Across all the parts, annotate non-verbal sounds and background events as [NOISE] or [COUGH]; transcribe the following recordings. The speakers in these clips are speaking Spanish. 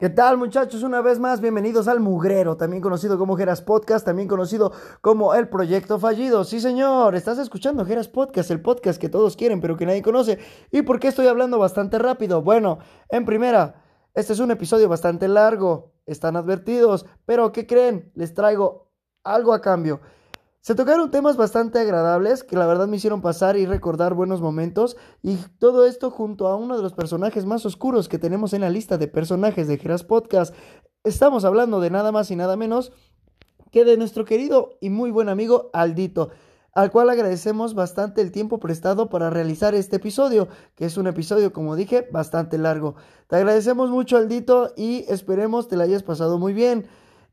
¿Qué tal muchachos? Una vez más, bienvenidos al Mugrero, también conocido como Geras Podcast, también conocido como El Proyecto Fallido. Sí señor, estás escuchando Geras Podcast, el podcast que todos quieren pero que nadie conoce. ¿Y por qué estoy hablando bastante rápido? Bueno, en primera, este es un episodio bastante largo, están advertidos, pero ¿qué creen? Les traigo algo a cambio. Se tocaron temas bastante agradables que la verdad me hicieron pasar y recordar buenos momentos y todo esto junto a uno de los personajes más oscuros que tenemos en la lista de personajes de Geras Podcast. Estamos hablando de nada más y nada menos que de nuestro querido y muy buen amigo Aldito, al cual agradecemos bastante el tiempo prestado para realizar este episodio, que es un episodio, como dije, bastante largo. Te agradecemos mucho Aldito y esperemos te la hayas pasado muy bien.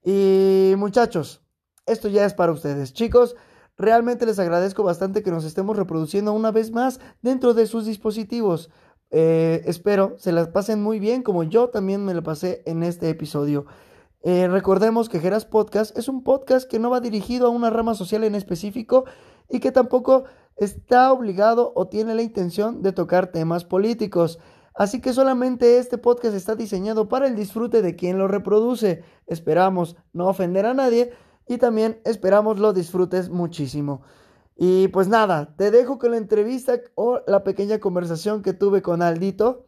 Y muchachos, esto ya es para ustedes. Chicos, realmente les agradezco bastante que nos estemos reproduciendo una vez más dentro de sus dispositivos. Eh, espero se las pasen muy bien como yo también me lo pasé en este episodio. Eh, recordemos que Geras Podcast es un podcast que no va dirigido a una rama social en específico y que tampoco está obligado o tiene la intención de tocar temas políticos. Así que solamente este podcast está diseñado para el disfrute de quien lo reproduce. Esperamos no ofender a nadie y también esperamos lo disfrutes muchísimo. Y pues nada, te dejo con la entrevista o la pequeña conversación que tuve con Aldito,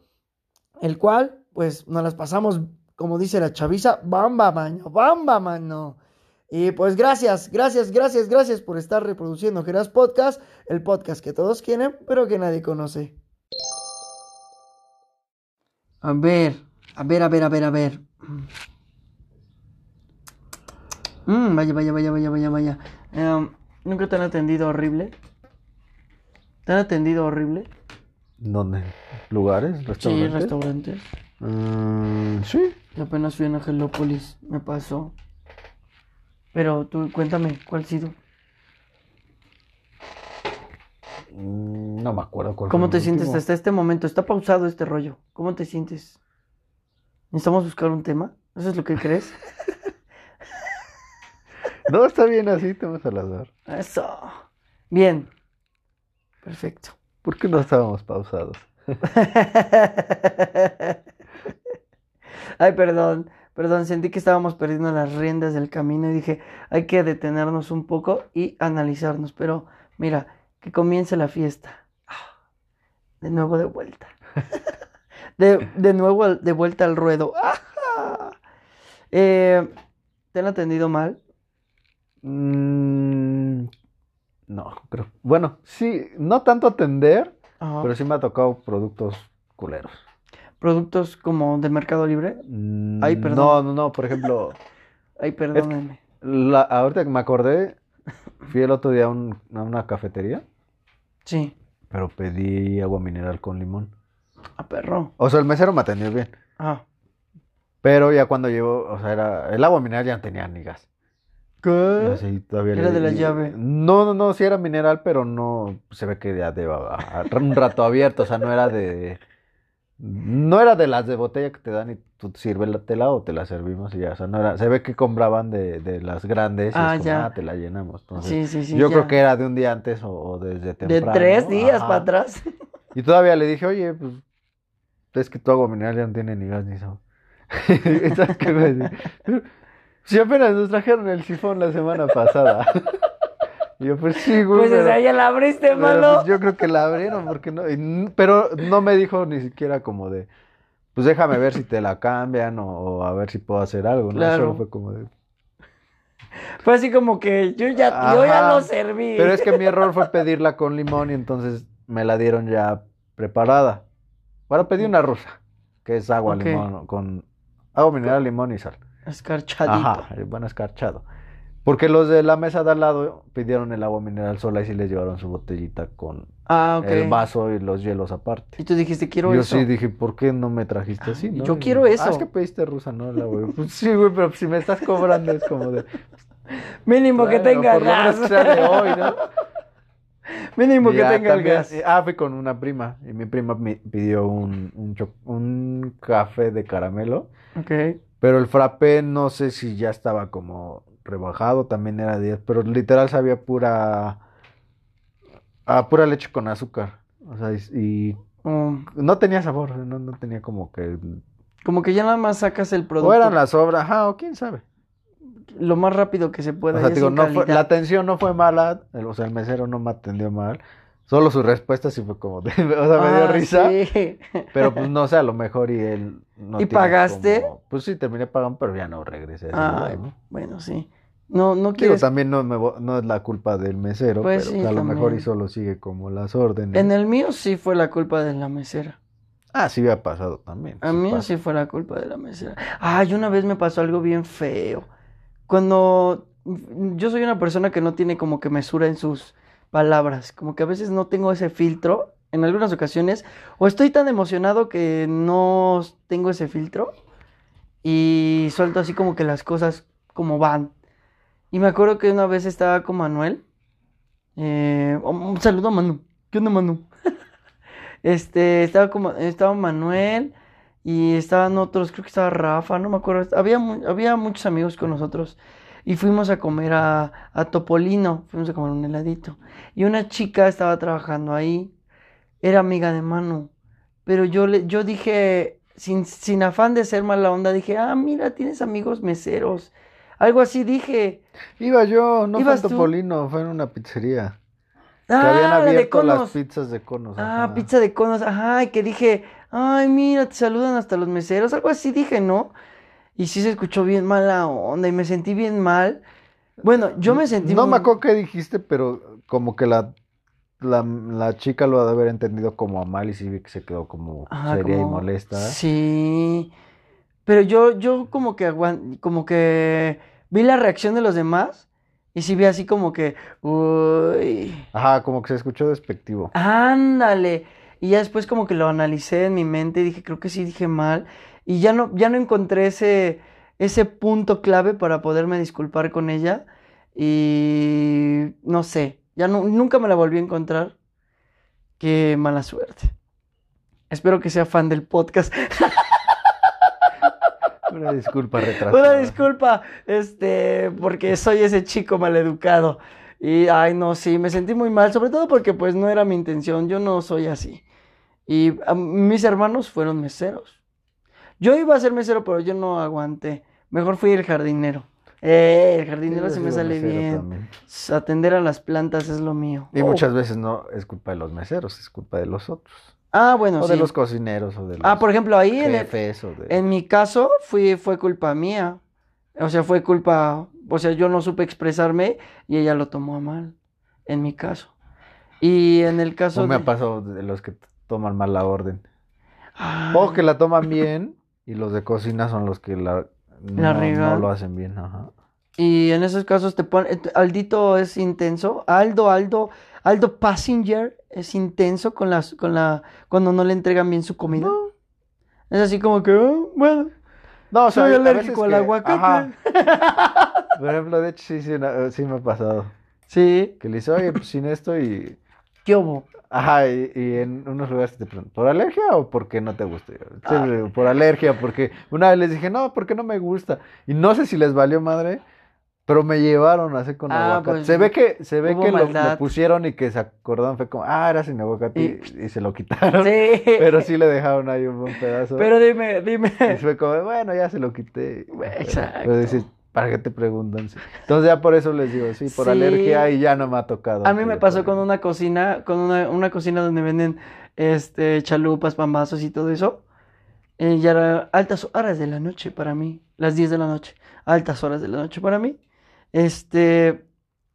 el cual pues nos las pasamos, como dice la chaviza, bamba mano, bamba mano. Y pues gracias, gracias, gracias, gracias por estar reproduciendo Geras Podcast, el podcast que todos quieren, pero que nadie conoce. A ver, a ver, a ver, a ver, a ver. Mm, vaya, vaya, vaya, vaya, vaya, vaya. Em, ¿Nunca te han atendido horrible? ¿Te han atendido horrible? ¿Dónde? ¿Lugares? Sí, ¿Restaurantes? restaurantes. Mm, sí. Yo apenas fui a Angelópolis, me pasó. Pero tú, cuéntame, ¿cuál ha sido? Mm, No me acuerdo cuál ¿Cómo fue te sientes último. hasta este momento? Está pausado este rollo. ¿Cómo te sientes? ¿Necesitamos buscar un tema? ¿Eso es lo que crees? [LAUGHS] No, está bien así, te vamos a las dar. Eso. Bien. Perfecto. ¿Por qué no estábamos pausados? [LAUGHS] Ay, perdón, perdón, sentí que estábamos perdiendo las riendas del camino y dije, hay que detenernos un poco y analizarnos, pero mira, que comience la fiesta. Ah, De nuevo de vuelta. [LAUGHS] De, de nuevo de vuelta al ruedo. Eh, ¿Te han atendido mal? Mm, no, creo. Bueno, sí, no tanto atender, Ajá. pero sí me ha tocado productos culeros. ¿Productos como de Mercado Libre? Mm, Ay, perdón. No, no, no, por ejemplo, [LAUGHS] Ay, perdónenme. la, ahorita que me acordé, fui el otro día a, un- a una cafetería, Sí. pero pedí agua mineral con limón. A perro. O sea, el mesero me atendió bien. Ah. Pero ya cuando llegó, o sea, era, el agua mineral ya no tenía ni gas. ¿Qué? todavía Era le- de la llave. No, no, no, sí era mineral, pero no, se ve que ya llevaba un rato abierto, o sea, no era de, no era de las de botella que te dan y tú sírvetela o te la servimos y ya, o sea, no era, se ve que compraban de, de las grandes y Ah, es como, ya. ah, te la llenamos. Entonces, Sí, sí, sí. yo ya. creo que era de un día antes o, o desde De temprano. tres días Ajá. para atrás. Y todavía le dije, oye, pues, es que tu agua mineral ya no tiene ni gas ni sabor. [LAUGHS] ¿Y ¿Sabes qué? Si apenas nos trajeron el sifón la semana pasada. Y [LAUGHS] yo, pues sí, güey. Pues pero- esa ya la abriste, malo. pues, yo creo que la abrieron, porque no. y pero no me dijo ni siquiera como de, pues déjame ver si te la cambian o, o a ver si puedo hacer algo, ¿no? Claro. Solo fue como de. [LAUGHS] Fue así como que yo ya, yo ya lo serví. Pero es que mi error fue [LAUGHS] pedirla con limón y entonces me la dieron ya preparada. Ahora pedí una rusa, que es agua, limón, con agua mineral, limón y sal. Escarchadito. Ajá, eh, bueno, escarchado. Porque los de la mesa de al lado pidieron el agua mineral sola y sí les llevaron su botellita con Ah, el vaso y los hielos aparte. Y tú dijiste, quiero Yo eso. sí dije, ¿por qué no me trajiste así? no? yo Y- quiero eso. Ah, es que pediste rusa, ¿no? La güey. Pues sí, güey, pero si me estás cobrando es como de... Mínimo que tenga por lo menos gas. que sea de hoy, ¿no? [LAUGHS] Mínimo que tenga el gas. Ah, fui con una prima y mi prima me pidió un, un, un café de caramelo, Ok. Pero el frappé no sé si ya estaba como rebajado, también era 10, pero literal sabía pura, a pura leche con azúcar, o sea, y, y Um, no tenía sabor, no, no tenía como que Como que ya nada más sacas el producto O eran las obras, ajá, o quién sabe. lo más rápido que se O pueda. sea, y digo, sin no fue- calidad. la atención no fue mala, el- o sea, el mesero no me atendió mal. Solo su respuesta sí fue como, de- [LAUGHS] o sea, me dio Ah, risa. sí. Pero pues no sé, a lo mejor y él no ¿Y pagaste? como- Pues sí, terminé pagando, pero ya no regresé. a ese Ay, lugar, ¿no? bueno, sí. No, no quieres. también no, me vo- no es la culpa del mesero, Pues pero sí, a lo mejor y solo sigue como las órdenes. En el mío sí fue la culpa de la mesera. Ah, sí había pasado también. A sí mí pasa. sí fue la culpa de la mesera. Ay, una vez me pasó algo bien feo. Cuando yo soy una persona que no tiene como que mesura en sus palabras, como que a veces no tengo ese filtro en algunas ocasiones, o estoy tan emocionado que no tengo ese filtro y suelto así como que las cosas como van. Y me acuerdo que una vez estaba con Manuel. eh, un saludo a Manu. ¿Qué onda, Manu? [LAUGHS] Este, estaba como, estaba Manuel y estaban otros, creo que estaba Rafa, no me acuerdo. Había, había muchos amigos con nosotros y fuimos a comer a, a Topolino, fuimos a comer un heladito. Y una chica estaba trabajando ahí, era amiga de Manu, pero yo, le, yo dije, sin, sin afán de ser mala onda, dije, ah, mira, tienes amigos meseros. Algo así dije. Iba yo, no fue ¿Ibas en tú? Topolino, fue en una pizzería. Que Ah, habían la de abierto las pizzas de conos. Ah, ajá. pizza de conos, ajá, y que dije, ay, mira, te saludan hasta los meseros, algo así dije, ¿no? Y sí se escuchó bien mala onda y me sentí bien mal. Bueno, yo me sentí No muy- me acuerdo qué dijiste, pero como que la, la, la chica lo ha de haber entendido como a mal y sí vi que se quedó como Ajá, seria y molesta. Sí. Pero yo, yo como que aguan- como que vi la reacción de los demás y sí vi así como que, uy, Ajá, como que se escuchó despectivo. ándale. Y ya después como que lo analicé en mi mente y dije, creo que sí dije mal. Y ya no, ya no encontré ese, ese punto clave para poderme disculpar con ella. Y no sé, ya no, nunca me la volví a encontrar. Qué mala suerte. Espero que sea fan del podcast. [LAUGHS] Una disculpa retrasada. Una disculpa, este, porque soy ese chico maleducado. Y, ay, no, sí, me sentí muy mal, sobre todo porque, pues, no era mi intención, yo no soy así. Y a- mis hermanos fueron meseros. Yo iba a ser mesero, pero yo no aguanté. Mejor fui el jardinero. Eh, el jardinero Sí, se me sale bien. también. Atender a las plantas es lo mío. Y Oh. muchas veces no es culpa de los meseros, es culpa de los otros. Ah, bueno, o de los cocineros, o de los Ah, por ejemplo, ahí en el, de... En mi caso, fui, fue culpa mía. O sea, fue culpa. O sea, yo no supe expresarme y ella lo tomó a mal. En mi caso. Y en el caso O me de. ha pasado de los que toman mal la orden. Ay, O que la toman bien y los de cocina son los que la, La no, lo hacen bien. Ajá. Y en esos casos te ponen. Aldito es intenso. Aldo, Aldo, Aldo Passenger es intenso con las, con la, cuando no le entregan bien su comida. No, Es así como que, "Ah, bueno, no, o sea, soy alérgico al que- aguacate. ajá. [LAUGHS] Por ejemplo, de hecho, sí, sí, sí me ha pasado. Sí, Que le dice, oye, pues sin esto y... ¿qué hubo? Ajá, y, y en unos lugares te preguntan, ¿por alergia o porque no te gusta? Yo, "Sí, Ah. Por alergia, porque una vez les dije, no, porque no me gusta. Y no sé si les valió madre, pero me llevaron a hacer con Ah, aguacate. pues, se ve que, se ve que lo, pusieron y que se acordaron, fue como, ah, era sin aguacate y, y se lo quitaron. Sí. [LAUGHS] Pero sí le dejaron ahí un buen pedazo. Pero dime, dime. Y fue como, bueno, ya se lo quité. Exacto. Pero dices, ¿para qué te preguntan? Sí. Entonces ya por eso les digo, sí, por Sí. alergia y ya no me ha tocado. A mí me pasó con una cocina, con una, una cocina donde venden este chalupas, pambazos y todo eso. Eh, ya era altas horas de la noche para mí, las 10 de la noche, altas horas de la noche para mí. Este,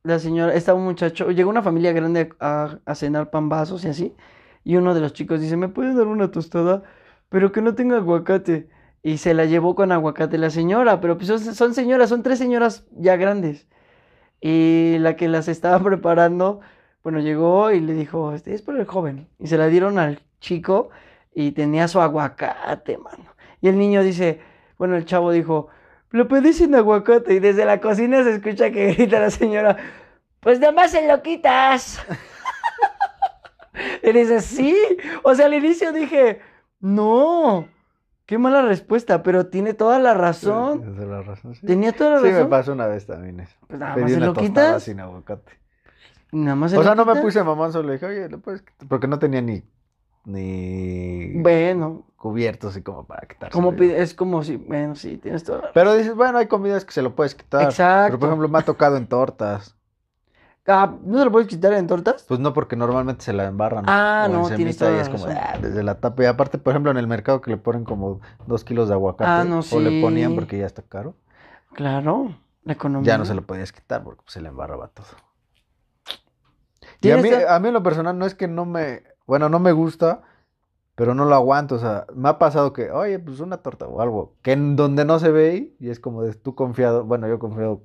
la señora, estaba un muchacho, llegó una familia grande a, a cenar pambazos y así, y uno de los chicos dice, ¿me puede dar una tostada? Pero que no tenga aguacate. Y se la llevó con aguacate la señora, pero pues son, son señoras, son tres señoras ya grandes. Y la que las estaba [LAUGHS] preparando, bueno, llegó y le dijo, este es para el joven. Y se la dieron al chico y tenía su aguacate, mano. Y el niño dice, bueno, el chavo dijo, lo pedí sin aguacate. Y desde la cocina se escucha que [LAUGHS] grita la señora, pues nada más se lo quitas. [LAUGHS] y dice, sí. O sea, al inicio dije, no. Qué mala respuesta, pero tiene toda la razón. Tienes toda la razón, sí. Tenía toda la Sí, me razón. pasó una vez también eso. Pues nada Pedí más se lo quitas. sin aguacate. Nada más se O lo sea, no me puse mamón, solo le dije, oye, ¿le puedes quitar?" Porque no tenía ni, ni Bueno, cubiertos y como para quitarse. Como es como si, bueno, sí, tienes toda la Pero dices, bueno, hay comidas que se lo puedes quitar. Exacto. Pero por ejemplo, me ha tocado en tortas. Ah, ¿no se lo puedes quitar en tortas? Pues no, porque normalmente se la embarran. Ah, no, tienes toda y es como ah, desde la tapa. Y aparte, por ejemplo, en el mercado que le ponen como dos kilos de aguacate. Ah, no, O le sí. ponían porque ya está caro. Claro, la economía. Ya no se lo podías quitar porque pues, se le embarraba todo. Y a ¿Tienes mí, a mí en lo personal no es que no me, bueno, no me gusta, pero no lo aguanto. O sea, me ha pasado que, oye, pues una torta o algo, que en donde no se ve y es como de tú confiado, bueno, yo confiado,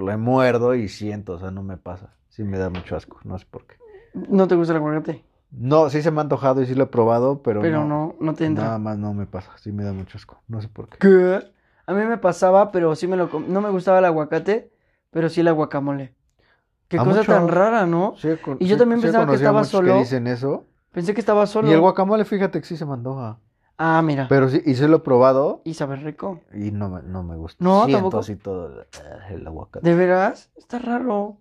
le muerdo y siento, o sea, no me pasa. Sí me da mucho asco, no sé por qué. ¿No te gusta el aguacate? No, sí se me ha antojado y sí lo he probado, pero, Pero no, no, no te entra. nada más no me pasa, sí me da mucho asco, no sé por qué. ¿Qué? A mí me pasaba, pero sí me lo no me gustaba el aguacate, pero sí el guacamole. Qué A cosa mucho- tan rara, ¿no? Sí con- Y yo también sí pensaba que estaba solo. que dicen eso. Pensé que estaba solo. Y el guacamole, fíjate que sí se me antoja. Ah, mira. Pero sí, y sí lo he probado Y sabe rico. y no me, no me gusta. No, Siento tampoco. así todo el, el aguacate. ¿De veras? Está raro.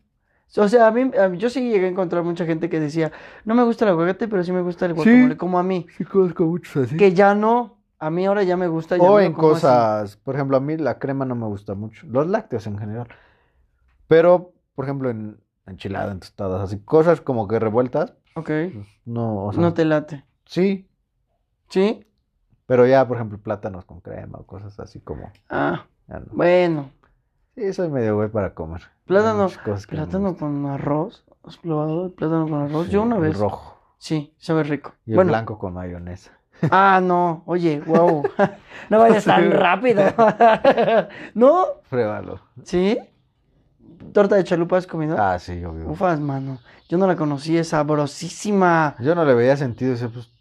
O sea, a mí, a mí- yo sí llegué a encontrar mucha gente que decía, no me gusta el aguacate, pero sí me gusta el Sí. guacamole, como a mí. Sí, conozco muchos así. Que ya no. A mí ahora ya me gusta. ya O lo en como así. cosas, por ejemplo, a mí la crema no me gusta mucho. Los lácteos en general. Pero, por ejemplo, en enchiladas, en tostadas, así, cosas como que revueltas, Ok. pues, no, o sea, No te late. sí, ¿Sí? Pero ya, por ejemplo, plátanos con crema o cosas así como, Ah, no. bueno. Sí, soy medio güey para comer. Plátano, plátano con arroz. ¿Has probado el plátano con arroz? Sí, Yo una el vez. rojo Sí, sabe rico. y el bueno, blanco con mayonesa. [LAUGHS] ah, no, oye, wow. [LAUGHS] no vayas tan rápido. [LAUGHS] ¿No? Pruébalo. ¿Sí? ¿Torta de chalupa has comido? Ah, sí, obvio. Ufas, mano. Yo no la conocí, es sabrosísima. Yo no le veía sentido ese, pues,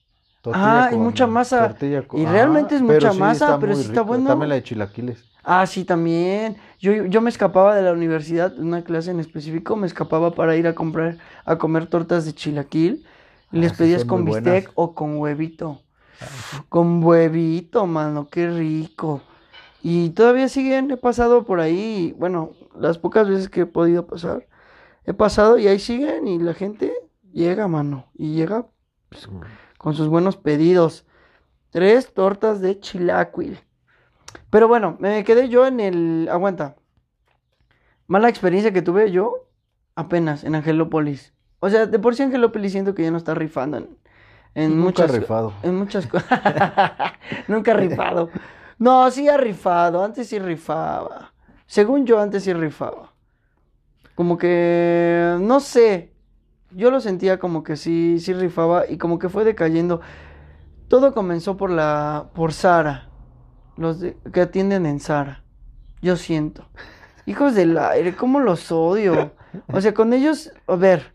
tortilla Ah, y mucha masa. con- Y realmente es mucha sí masa, pero sí está rico. bueno. También la de chilaquiles. Ah, sí, también. Yo, yo me escapaba de la universidad, una clase en específico, me escapaba para ir a comprar, a comer tortas de chilaquil. Y les Ah, sí, pedías con bistec buenas. o con huevito. Con huevito, mano, qué rico. Y todavía siguen, he pasado por ahí, bueno, las pocas veces que he podido pasar, he pasado y ahí siguen y la gente llega, mano, y llega pues, con sus buenos pedidos. Tres tortas de chilaquil. Pero bueno, me quedé yo en el... Aguanta. Mala experiencia que tuve yo apenas en Angelópolis. O sea, de por sí Angelópolis siento que ya no está rifando en, en Nunca muchas... rifado. En muchas cosas. [LAUGHS] Nunca ha rifado. No, sí ha rifado. Antes sí rifaba. Según yo, antes sí rifaba. Como que, no sé. Yo lo sentía como que sí, sí rifaba y como que fue decayendo. Todo comenzó por la, por Sara. Los de- que atienden en Sara. Yo siento. Hijos del aire, cómo los odio. O sea, con ellos, a ver.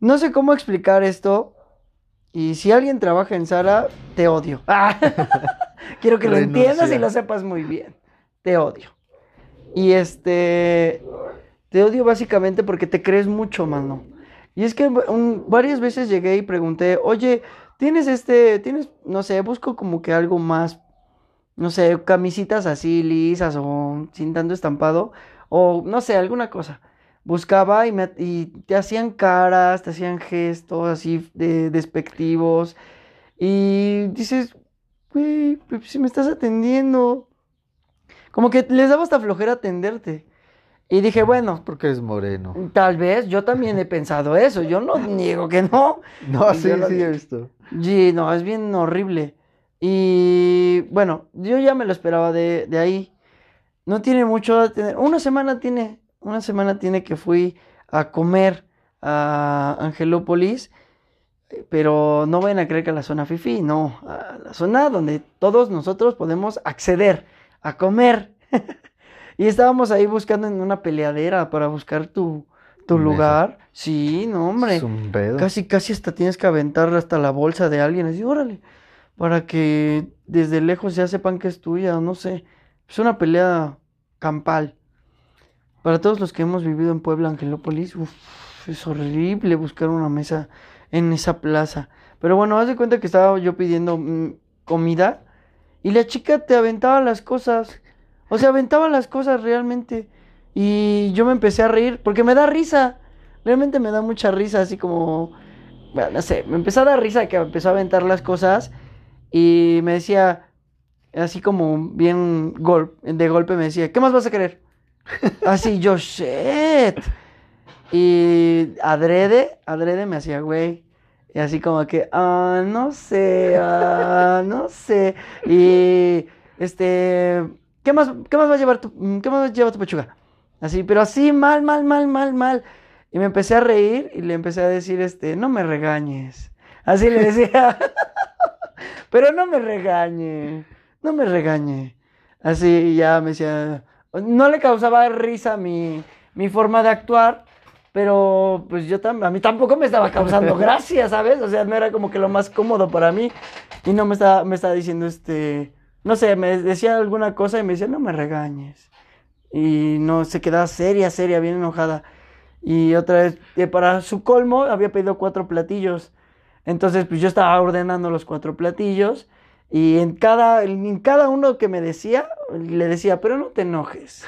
No sé cómo explicar esto. Y si alguien trabaja en Sara, te odio. Ah, [LAUGHS] Quiero que lo entiendas y lo sepas muy bien. Te odio. Y este. Te odio básicamente porque te crees mucho, mano. Y es que varias veces llegué y pregunté, oye, ¿tienes este, tienes, no sé, busco como que algo más, no sé, camisitas así lisas o sin tanto estampado, o no sé, alguna cosa. Buscaba y, me, y te hacían caras, te hacían gestos así de, despectivos. Y dices, güey, pues, si me estás atendiendo. Como que les daba hasta flojera atenderte. Y dije, bueno, Porque eres moreno. Tal vez, yo también he pensado eso, yo no niego que no. [LAUGHS] No, Y sí, lo sí, he visto. Sí, no, es bien horrible. Y bueno, yo ya me lo esperaba de, de ahí. No tiene mucho, una semana tiene, una semana tiene que fui a comer a Angelópolis, pero no vayan a creer que a la zona Fifi, no, a la zona donde todos nosotros podemos acceder a comer. [LAUGHS] Y estábamos ahí buscando en una peleadera para buscar tu, tu Mesa. lugar. Sí, no, hombre. Es un pedo. Casi, casi hasta tienes que aventar hasta la bolsa de alguien, así, órale, para que desde lejos ya sepan que es tuya, no sé. Es una pelea campal. Para todos los que hemos vivido en Puebla, Angelópolis, uf, es horrible buscar una mesa en esa plaza. Pero bueno, haz de cuenta que estaba yo pidiendo mm, comida y la chica te aventaba las cosas. O sea, aventaba las cosas realmente. Y yo me empecé a reír porque me da risa. Realmente me da mucha risa, así como, bueno, no sé, me empezó a dar risa que empezó a aventar las cosas y me decía, así como bien gol, de golpe me decía, ¿qué más vas a querer? [LAUGHS] Así yo, shit. Y adrede, adrede me hacía, güey. Y así como que, ah, no sé, ah, no sé. Y, este, ¿qué más, qué más va a llevar tu, mm, qué más lleva tu pechuga? Así, pero así, mal, mal, mal, mal, mal. Y me empecé a reír y le empecé a decir, este, no me regañes. Así le decía, [LAUGHS] pero no me regañe, no me regañe. Así ya me decía, no le causaba risa mi, mi forma de actuar, pero pues yo también, a mí tampoco me estaba causando [LAUGHS] gracia, ¿sabes? O sea, no era como que lo más cómodo para mí. Y no me estaba, me estaba diciendo, este, no sé, me decía alguna cosa y me decía, no me regañes. Y no, se quedaba seria, seria, bien enojada. Y otra vez, eh, para su colmo, había pedido cuatro platillos. Entonces, pues yo estaba ordenando los cuatro platillos. Y en cada, en cada uno que me decía, le decía, pero no te enojes.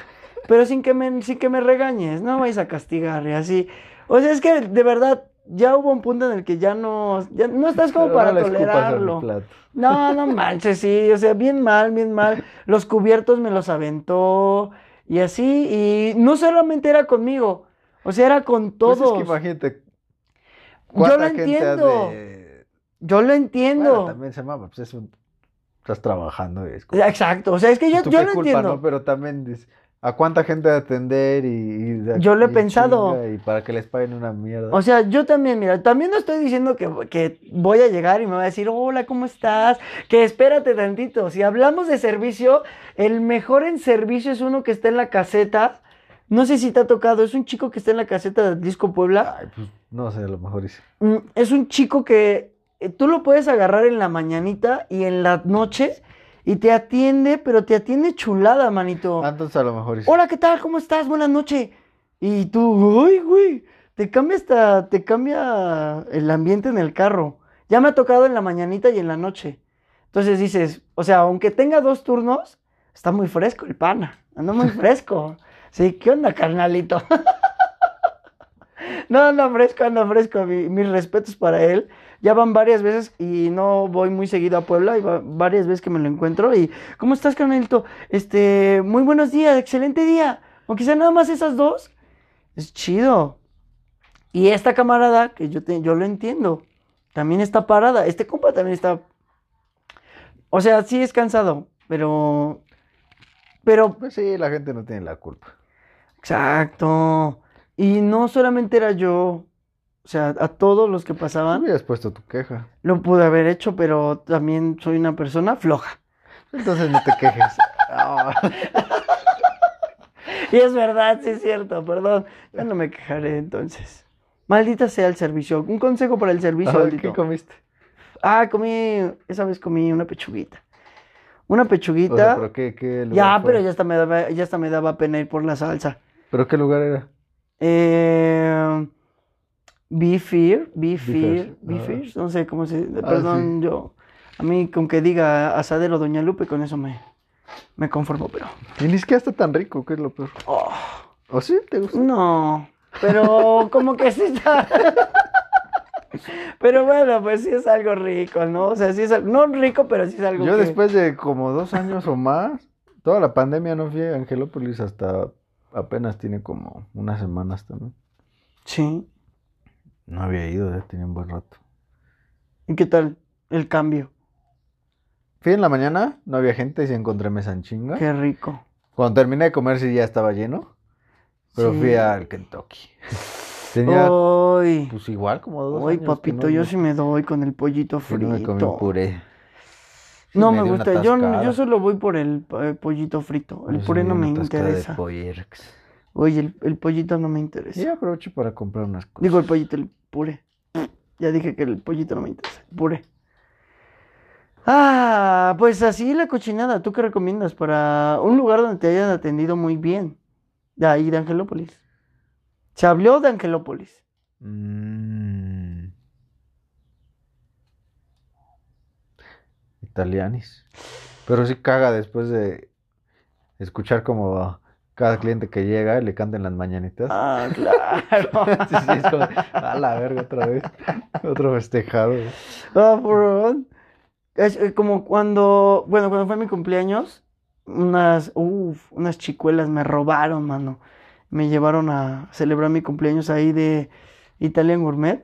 Pero sin que me, sin que me regañes, no vais a castigar y así. O sea, es que de verdad ya hubo un punto en el que ya no, ya no estás como Pero para no tolerarlo. No, no manches, sí, o sea, bien mal, bien mal. Los cubiertos me los aventó y así, y no solamente era conmigo, o sea, era con Pues todos. es que imagínate. Yo ¿cuánta lo entiendo. de- Yo lo entiendo. Bueno, también se mama, pues es un... Estás trabajando y es como... Exacto, o sea, es que yo, ¿Tú yo qué lo culpa, entiendo. no? Pero también ¿a cuánta gente de atender y, y de- Yo lo he y pensado. Y para que les paguen una mierda. O sea, yo también, mira, también no estoy diciendo que, que voy a llegar y me va a decir, hola, ¿cómo estás? Que espérate tantito. Si hablamos de servicio, el mejor en servicio es uno que está en la caseta. No sé si te ha tocado, es un chico que está en la caseta del Disco Puebla. Ay, pues no sé, a lo mejor dice. Mm, Es un chico que eh, tú lo puedes agarrar en la mañanita y en la noche y te atiende, pero te atiende chulada, manito. Entonces a lo mejor dice. Hola, ¿qué tal? ¿Cómo estás? Buenas noches. Y tú, uy, güey, te cambia hasta, te cambia el ambiente en el carro. Ya me ha tocado en la mañanita y en la noche. Entonces dices, o sea, aunque tenga dos turnos, está muy fresco el pana. Anda muy [LAUGHS] fresco. Sí, ¿qué onda, carnalito? [LAUGHS] No, anda fresco, anda fresco. Mi- mis respetos para él. Ya van varias veces y no voy muy seguido a Puebla. Y va- varias veces que me lo encuentro. Y, ¿cómo estás, carnalito? Este, muy buenos días, excelente día. Aunque sea nada más esas dos. Es chido. Y esta camarada, que yo, te- yo lo entiendo, también está parada. Este compa también está. O sea, sí es cansado, pero. Pero Pues sí, la gente no tiene la culpa. Exacto. Y no solamente era yo, o sea, a todos los que Tú pasaban, hubieras puesto tu queja. lo pude haber hecho, pero también soy una persona floja. Entonces no te quejes. [LAUGHS] Y es verdad, sí es cierto, perdón. Ya no me quejaré entonces. Maldita sea el servicio. Un consejo para el servicio, ah. ¿Qué comiste? Ah, comí, esa vez comí una pechuguita. Una O pechuguita. sea, ¿pero qué, qué lugar ya, fue? pero ya hasta me daba, ya hasta me daba pena ir por la salsa. ¿Pero qué lugar era? Eh, Beefear, Beefear, Beefears, Beefears, no sé cómo se, Ah, perdón, yo, a mí con que diga asadero Doña Lupe, con eso me, me conformo, pero, Y ni siquiera está tan rico, ¿qué es lo peor? oh, ¿O sí? ¿Te gusta? no, pero como que sí está, [LAUGHS] pero bueno, pues sí es algo rico, ¿no? O sea, sí es algo, no rico, pero sí es algo Yo que- después de como dos años o más, toda la pandemia no fui a Angelópolis hasta apenas tiene como unas semanas también. Sí, No había ido, ya tenía un buen rato. ¿y qué tal el cambio? Fui en la mañana, no había gente y sí encontré mesa en chinga. Qué rico. Cuando terminé de comer sí ya estaba lleno, pero Sí. fui al Kentucky. Tenía Uy, pues igual como dos uy, años papito, no yo me- sí me doy con el pollito no me comí frito. puré. No me gusta, yo, yo solo voy por el eh, pollito frito. El puré no me de interesa. Oye, el, el pollito no me interesa. Y aprovecho para comprar unas cosas. Digo el pollito, el puré. Ya dije que el pollito no me interesa. El puré. Ah, pues así la cochinada. ¿Tú qué recomiendas para un lugar donde te hayan atendido muy bien? De ahí, de Angelópolis. Se habló de Angelópolis. Mm. Italianis. Pero sí caga después de escuchar como cada cliente que llega le canten las mañanitas. Ah, claro. [LAUGHS] Sí, sí, es como, a la verga otra vez. Otro festejado. Ah, por- Es eh, como cuando, bueno, cuando fue mi cumpleaños, unas, uf, unas chicuelas me robaron, mano. Me llevaron a celebrar mi cumpleaños ahí de Italian Gourmet.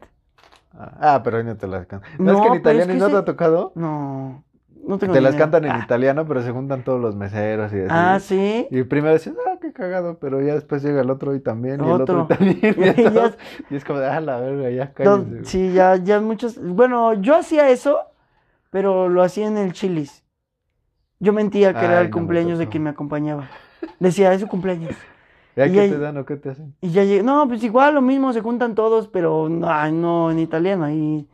Ah, pero ahí no te las cantan. ¿No, es que en es italiano que no te ha tocado? No, no tengo Te las idea. cantan en Ah, italiano, pero se juntan todos los meseros y así. Ah, sí. Y primero dices, ah, qué cagado, pero ya después llega el otro y también, y el otro Otro. y [LAUGHS] también. Y, Y ya- todos- y es como ah, la verga, ya cállense. Sí, ya, ya muchos. Bueno, yo hacía eso, pero lo hacía en el Chilis. Yo mentía que era el no cumpleaños de quien me acompañaba. Decía, es su cumpleaños. [LAUGHS] ¿Ya y qué ahí- te dan o qué te hacen? Y ya llegué. No, pues igual lo mismo, se juntan todos, pero no, no en italiano, ahí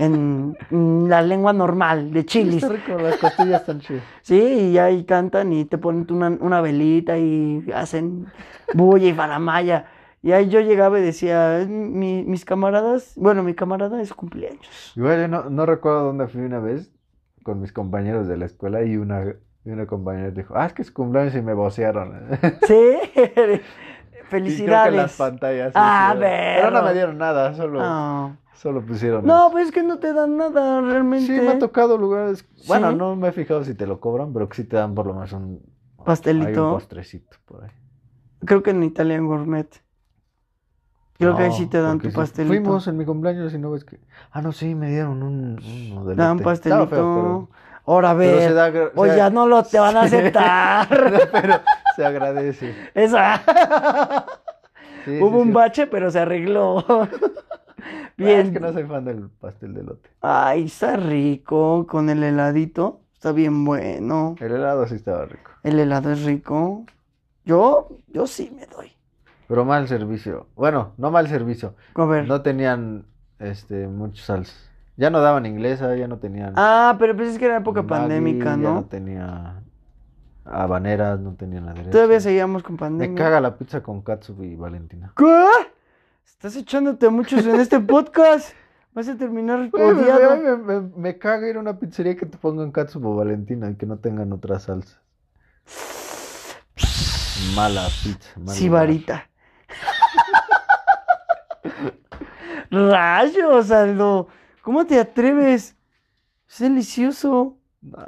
en, en la lengua normal, de Chilis. Está rico, las costillas están chidas. [LAUGHS] Sí, y ahí cantan y te ponen una, una velita y hacen bulla y faramaya. Y ahí yo llegaba y decía, "Es mi- mis camaradas, bueno, mi camarada es cumpleaños. Igual yo no, no recuerdo dónde fui una vez con mis compañeros de la escuela y una, y una compañera dijo, ah, es que es cumpleaños y me vocearon. [LAUGHS] Sí, Y creo que felicidades. las pantallas. sí Ah, hicieron. Pero no me dieron nada, solo, No. Solo pusieron. No, eso. pues es que no te dan nada realmente. Sí, me ha tocado lugares. Bueno, no me he fijado si te lo cobran, pero que sí te dan por lo menos un Hay Pastelito. un postrecito por ahí. Creo que en Italian Gourmet. Creo que ahí sí te dan tu sí, pastelito. Fuimos en mi cumpleaños y no ves que. Ah, no, sí, me dieron un, un. Dan pastelito. feo, Ahora a pero se ver. da. ya no lo te van a [LAUGHS] aceptar. [LAUGHS] pero se agradece. Esa. Sí, Hubo sí, un bache, pero se arregló. [LAUGHS] [LAUGHS] Ah, Bien. Es que no soy fan del pastel de lote. Ay, está rico con el heladito. Está bien bueno. El helado sí estaba rico. El helado es rico. Yo, yo sí me doy. Pero mal servicio. Bueno, no mal servicio. A ver. No tenían este muchos salsas. Ya no daban inglesa, ya no tenían. Ah, pero pues es que era época Maggi, pandémica, ya ¿no? no tenía habaneras, no tenían aderezo. Todavía seguíamos con Me pandemia. caga la pizza con katsup y Valentina. ¿Qué? Estás echándote a muchos en este podcast. Vas a terminar me, odiado. me- me- me caga ir a una pizzería que te pongan katsup o Valentina y que no tengan otra salsa. Mala pizza. mal lugar. Sibarita. Rayos, Aldo. ¿Cómo te atreves? Es delicioso. Nah.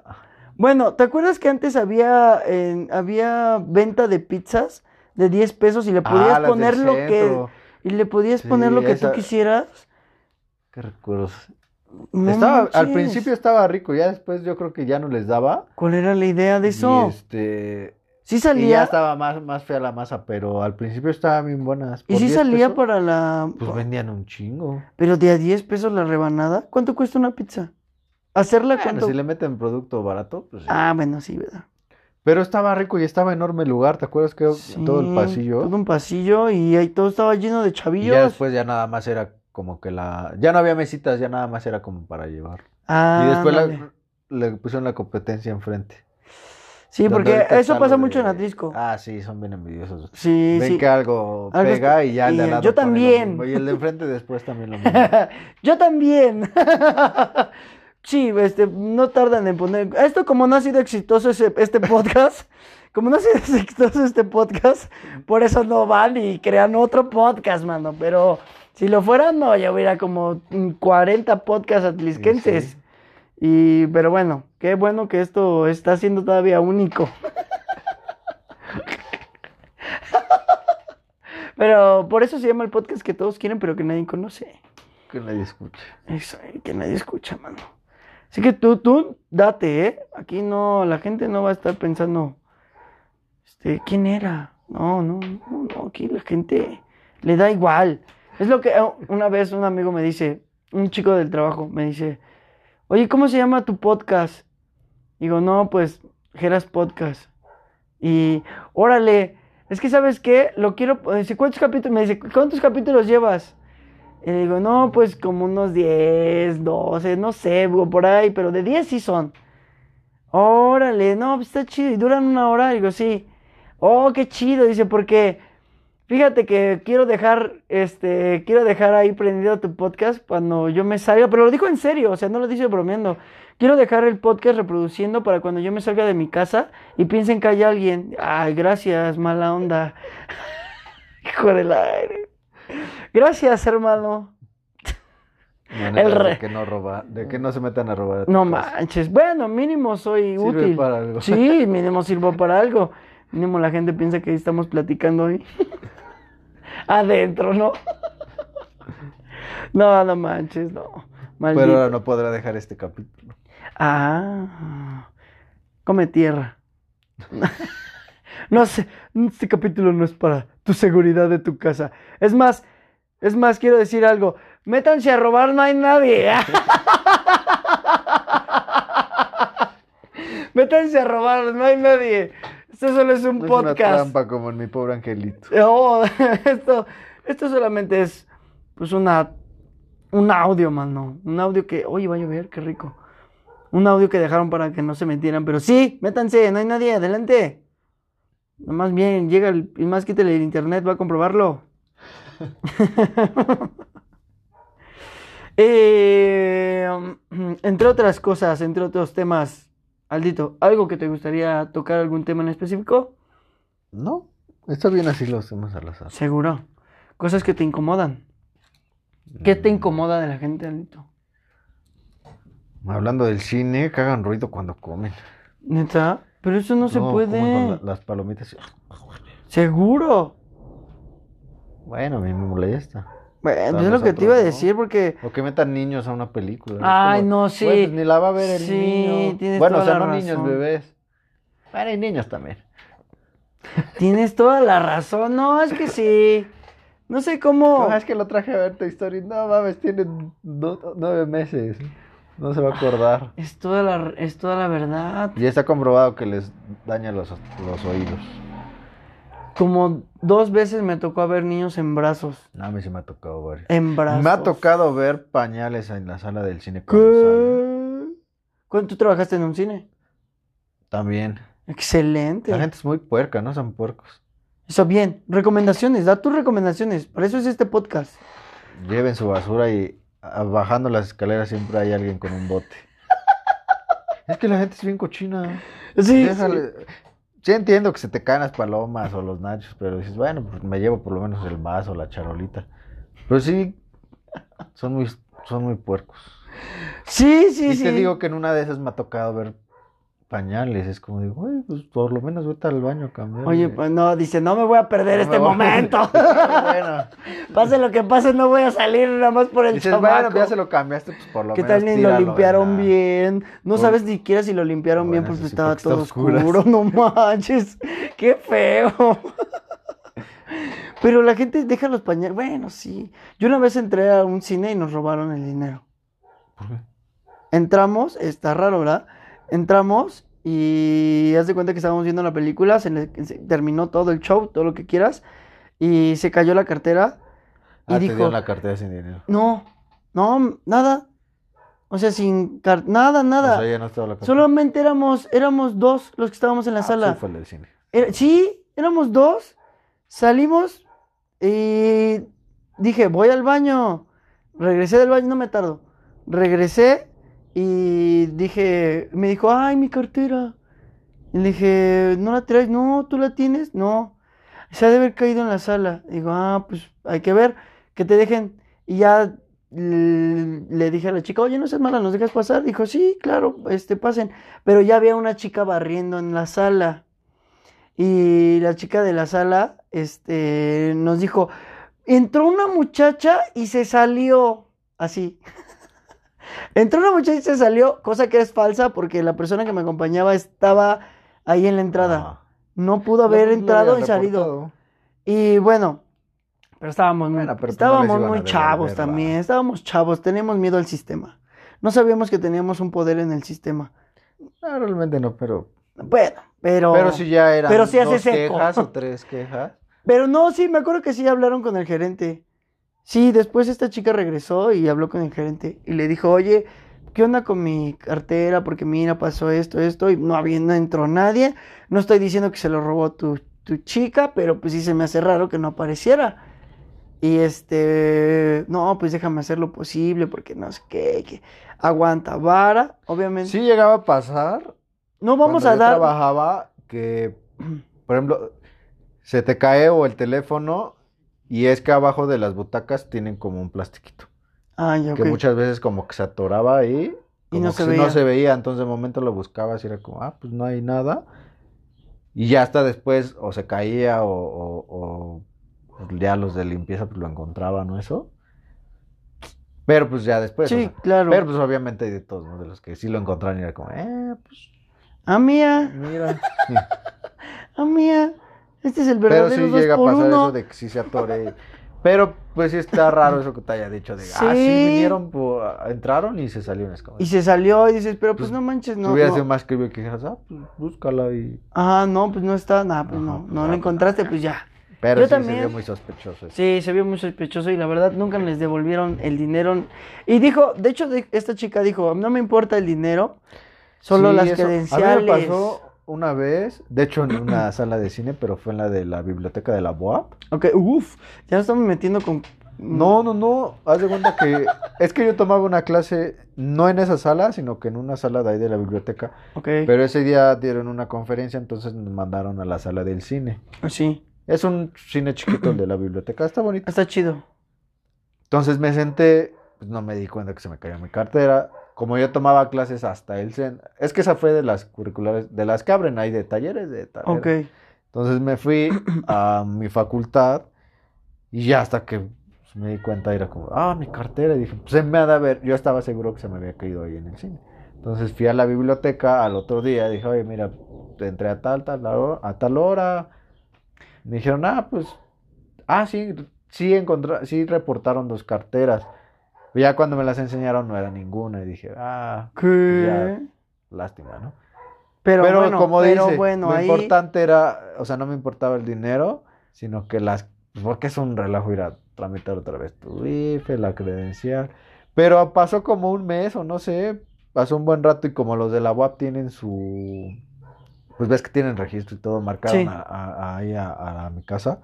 Bueno, ¿te acuerdas que antes había, había venta de pizzas de 10 pesos y le podías Ah, poner lo que. Y le podías Sí, poner lo que esa- tú quisieras? Qué recuerdos. No Estaba, al principio estaba rico, ya después yo creo que ya no les daba. ¿Cuál era la idea de Y eso? este. Sí Y ya salía. estaba más, más fea la masa, pero al principio estaban bien buenas. Y 10 salía pesos, para la. Pues vendían un chingo. Pero de a 10 pesos la rebanada. ¿Cuánto cuesta una pizza? ¿Hacerla Bueno, cuánto? si le meten producto barato, pues sí. Ah, bueno, sí, ¿verdad? Pero estaba rico y estaba enorme el lugar, ¿te acuerdas que todo el pasillo? Todo un pasillo y ahí todo estaba lleno de Y chavillos. ya después ya nada más era como que la... Ya no había mesitas, ya nada más era como para llevar. Ah, y después la- le pusieron la competencia enfrente. Sí, porque eso pasa mucho en de- Atlisco. Ah, sí, son bien envidiosos. sí, Ven sí. que algo pega y ya de y al lado yo pone lo también. mismo, Y el de enfrente después también lo mismo. [LAUGHS] Yo también. [LAUGHS] sí, este, no tardan en poner. Esto, como no ha sido exitoso ese- este podcast, [LAUGHS] como no ha sido [LAUGHS] exitoso este podcast, por eso no van y crean otro podcast, mano. Pero si lo fueran, no, ya hubiera como mm, 40 podcasts atlisquenses. Sí. Y, pero bueno, qué bueno que esto está siendo todavía único. [LAUGHS] pero por eso se llama el podcast que todos quieren, pero que nadie conoce. que nadie escuche. Eso, que nadie escucha, mano. Así que tú, tú, date, ¿eh? Aquí no, la gente no va a estar pensando, este, ¿quién era? No, no, no, no, aquí la gente le da igual. Es lo que eh, una vez un amigo me dice, un chico del trabajo, me dice, oye, ¿cómo se llama tu podcast? Digo, no, pues, Geras Podcast. Y, órale, es que, ¿sabes qué? Lo quiero, dice, ¿cuántos capítulos? Me dice, ¿cuántos capítulos llevas? Y le digo, no, pues como unos 10, 12, no sé, por ahí, pero de 10 sí son. Órale, no, pues está chido, y duran una hora. Y digo, sí. Oh, qué chido, dice, porque fíjate que quiero dejar, este, quiero dejar ahí prendido tu podcast cuando yo me salga, pero lo dijo en serio, o sea, no lo dice bromeando. Quiero dejar el podcast reproduciendo para cuando yo me salga de mi casa y piensen que hay alguien. Ay, gracias, mala onda. [LAUGHS] Hijo del aire. Gracias, hermano. El re- de que no roba, de que no se metan a robar. a No casa. manches. Bueno, mínimo soy Sirve útil. para algo. Sí, mínimo sirvo para algo. Mínimo la gente piensa que estamos platicando hoy. [LAUGHS] Adentro, ¿no? [LAUGHS] No, no manches, no. Maldito. Pero ahora no podrá dejar este capítulo. Ah, come tierra. [LAUGHS] No sé, este capítulo no es para tu seguridad de tu casa. Es más, es más, quiero decir algo. Métanse a robar, no hay nadie. [LAUGHS] Métanse a robar, no hay nadie. Esto solo es un No es una podcast. trampa como en mi pobre angelito. Oh, [LAUGHS] esto, esto solamente es pues una un audio, mano. Un audio que, oye, va a llover, qué rico. Un audio que dejaron para que no se metieran, pero sí, métanse, no hay nadie, adelante. Más bien, llega el, y más quítale el internet, va a comprobarlo. [LAUGHS] Eh, entre otras cosas, entre otros temas, Aldito, ¿algo que te gustaría tocar, algún tema en específico? No, está bien así lo hacemos al azar. Seguro. Cosas que te incomodan. ¿Qué Mm. te incomoda de la gente, Aldito? Hablando del cine, que hagan ruido cuando comen. ¿Neta? Pero eso no, se puede. con la- las palomitas. Seguro. Bueno, a mí me molesta. Bueno, sea, es lo que te iba a decir porque... O que metan niños a una película. Ay, como, no, sí. "Güey, pues ni la va a ver el Sí, niño. tienes bueno, o toda sea, la no niños, bebés. Bueno, hay niños también. [LAUGHS] Tienes toda la razón. No, es que sí. No sé cómo... No, [LAUGHS] es que lo traje a ver Toy Story. No mames, tiene nueve meses. No se va a acordar. Es toda la, es toda la verdad. Y está comprobado que les daña los, los oídos. Como Dos veces me tocó ver niños en brazos. No, a mí sí me ha tocado ver. En brazos. Me ha tocado ver pañales en la sala del cine cuando salen. ¿Qué? ¿Cuándo tú trabajaste en un cine? También. Excelente. La gente es muy puerca, ¿no? Son puercos. Eso bien. Recomendaciones. Da tus recomendaciones. Para eso es este podcast. Lleven su basura y ah, bajando las escaleras siempre hay alguien con un bote. [LAUGHS] es que la gente es bien cochina. Sí. Déjale. Sí entiendo que se te caen las palomas o los nachos, pero dices, bueno, pues me llevo por lo menos el vaso, la charolita. Pero sí, son muy, son muy puercos. Sí, sí, y sí. te digo que en una de esas me ha tocado ver pañales. Es como digo, güey, pues por lo menos vete al baño a cambiar. Oye, pues no, dice, no me voy a perder este momento. [LAUGHS] bueno. [LAUGHS] pase lo que pase, no voy a salir nada más por el Dices, chamaco. bueno, ya se lo cambiaste, pues por lo ¿Qué menos tal ni lo limpiaron bien? No sabes ni siquiera si lo limpiaron bien porque sí, estaba porque todo oscuro. No [LAUGHS] manches, qué feo. Pero la gente deja los pañales. Bueno, sí. Yo una vez entré a un cine y nos robaron el dinero. ¿Por qué? Entramos, está raro, ¿verdad? Entramos y haz de cuenta que estábamos viendo la película, se, le- se terminó todo el show, todo lo que quieras, y se cayó la cartera y Ah, te dijo, dieron la cartera sin dinero. no, no, nada. O sea, sin car- nada, nada. O sea, ya no estaba la cartera. Solamente éramos, éramos dos los que estábamos en la Ah, sala. sí, fue el del cine. Era- sí, éramos dos. Salimos y dije, voy al baño. Regresé del baño, no me tardo. Regresé y dije, me dijo, ay, mi cartera. Y le dije, ¿no la traes? No, ¿tú la tienes? No. Se ha de haber caído en la sala. Digo, ah, pues hay que ver, que te dejen. Y ya le dije a la chica, oye, no seas mala, ¿nos dejas pasar? Dijo, sí, claro, este, pasen. Pero ya había una chica barriendo en la sala. Y la chica de la sala, este, nos dijo, entró una muchacha y se salió así. Entró una muchacha y se salió, cosa que es falsa porque la persona que me acompañaba estaba ahí en la entrada. Ah. No pudo haber No, entrado y salido. Y bueno, pero estábamos Bueno, pero pues no estábamos muy chavos también, estábamos chavos, teníamos miedo al sistema. No sabíamos que teníamos un poder en el sistema. No, realmente no, pero. Bueno, pero... Pero si ya eran pero hace dos seco. quejas o tres quejas. Pero no, sí, me acuerdo que sí hablaron con el gerente. Sí, después esta chica regresó y habló con el gerente y le dijo, oye, ¿qué onda con mi cartera? Porque mira, pasó esto, esto, y no había, no entró nadie. No estoy diciendo que se lo robó tu, tu chica, pero pues sí se me hace raro que no apareciera. Y este, no, pues déjame hacer lo posible porque no sé qué, que aguanta vara, obviamente. Sí llegaba a pasar. no vamos a yo dar... trabajaba que, por ejemplo, se te cae o el teléfono y es que abajo de las butacas tienen como un plastiquito. Ah, ya, que muchas veces como que se atoraba ahí. Y como no que se veía. no se veía, entonces de momento lo buscabas y era como, ah, pues no hay nada. Y ya hasta después o se caía o, o- o, pues, ya los de limpieza pues lo encontraban o eso. Pero pues ya después. o Sí, sea, claro. Pero pues obviamente hay de todos, ¿no? De los que sí lo encontraron y era como, eh, pues Ah, mía, mira. [LAUGHS] [LAUGHS] ah, mía. Este es el Pero verdadero sí dos llega a pasar uno. eso de que sí se atore. Pero pues sí está raro eso que te haya dicho de, ah, sí Sí. vinieron, por- entraron y se salieron. Es como, Y se salió y dices, pero pues, Pues, no manches, no. hubiera no. sido más creepy que dijeras, ah, pues búscala y... Ah, no, pues no está, nada, pues Ajá, no, pues, no ah, lo pues, encontraste, pues ya. Pero Yo sí se también. vio muy sospechoso eso. Sí, se vio muy sospechoso y la verdad nunca les devolvieron el dinero. Y dijo, de hecho, esta chica dijo, no me importa el dinero, solo Sí, las eso- credenciales. A mí me pasó una vez, de hecho en una [CLEARS THROAT] sala de cine, pero fue en la de la biblioteca de la BOAP. Ok, uff, ya nos estamos metiendo con... No, no, no, haz de cuenta que [LAUGHS] es que yo tomaba una clase no en esa sala, sino que en una sala de ahí de la biblioteca. Ok, Pero ese día dieron una conferencia, entonces nos mandaron a la sala del cine. sí, Es un cine chiquito el de la biblioteca, está bonito. está chido. Entonces me senté, pues no me di cuenta que se me cayó mi cartera. Como yo tomaba clases hasta el CEN, es que esa fue de las curriculares, de las que abren ahí de talleres de taller. Ok, Entonces me fui [CLEARS THROAT] a mi facultad y ya hasta que pues, me di cuenta era como, ah, mi cartera. Y dije, pues se me ha de haber, yo estaba seguro que se me había caído ahí en el cine. Entonces fui a la biblioteca al otro día dije, oye, mira, entré a tal, tal, a tal hora. Me dijeron, ah, pues, ah, sí, sí, encontra- sí reportaron dos carteras. Ya cuando me las enseñaron no era ninguna y dije, ah, ¿qué? ya. lástima, ¿no? Pero, Pero bueno, como pero dice, bueno, lo ahí... importante era, o sea, no me importaba el dinero, sino que las, porque es un relajo ir a tramitar otra vez tu IFE, la credencial. Pero pasó como un mes o no sé, pasó un buen rato y como los de la UAP tienen su, pues ves que tienen registro y todo, marcaron Sí. a- a- ahí a- a mi casa.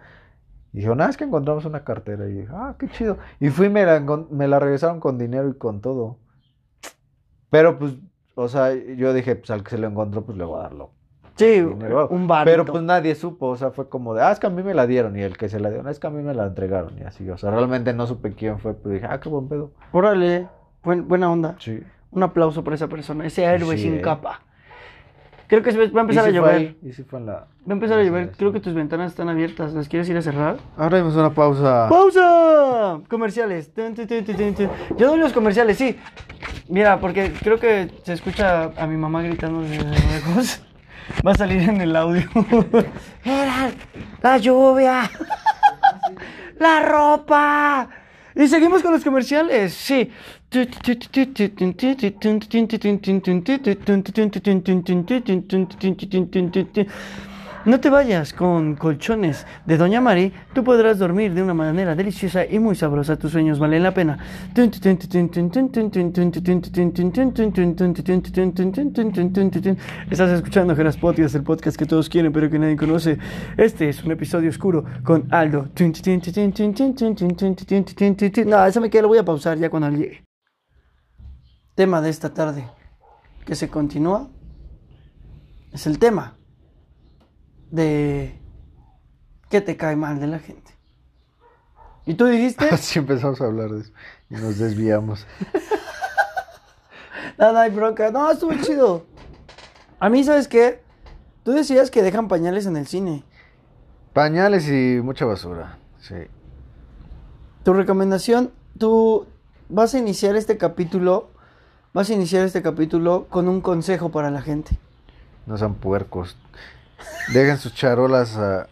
Y dijeron, ah, es que encontramos una cartera. Y dije, ah, qué chido. Y fui y me la, me la regresaron con dinero y con todo. Pero pues, o sea, yo dije, pues al que se lo encontró, pues le voy a darlo. Sí, dinero. un bar. Pero pues nadie supo, o sea, fue como de, ah, es que a mí me la dieron. Y el que se la dio, "No, es que a mí me la entregaron. Y así, o sea, realmente no supe quién fue, pero dije, ah, qué buen pedo. Órale, buen- buena onda. Sí. Un aplauso por esa persona, ese héroe Sí, sin eh. capa. Creo que va a empezar a llover. Va a empezar a llover. Creo que tus ventanas están abiertas. ¿Las quieres ir a cerrar? Ahora vamos a una pausa. ¡Pausa! Comerciales. Yo doy los comerciales, sí. Mira, porque creo que se escucha a mi mamá gritando desde lejos. Va a salir en el audio. [LAUGHS] Era la lluvia. La ropa. Y seguimos con los comerciales, sí. No te vayas con colchones de Doña Mari, tú podrás dormir de una manera deliciosa y muy sabrosa. Tus sueños valen la pena. Estás escuchando Geras Podcast, el podcast que todos quieren pero que nadie conoce. Este es un episodio oscuro con Aldo. No, eso me queda, lo voy a pausar ya cuando llegue. Tema de esta tarde que se continúa es el tema de qué te cae mal de la gente. ¿Y tú dijiste? [LAUGHS] Así empezamos a hablar de eso y nos desviamos. [LAUGHS] No, no hay bronca. No, estuvo chido. A mí, ¿sabes qué? Tú decías que dejan pañales en el cine. Pañales y mucha basura, sí. Tu recomendación, tú vas a iniciar este capítulo, vas a iniciar este capítulo con un consejo para la gente. No sean puercos. Dejen sus charolas a...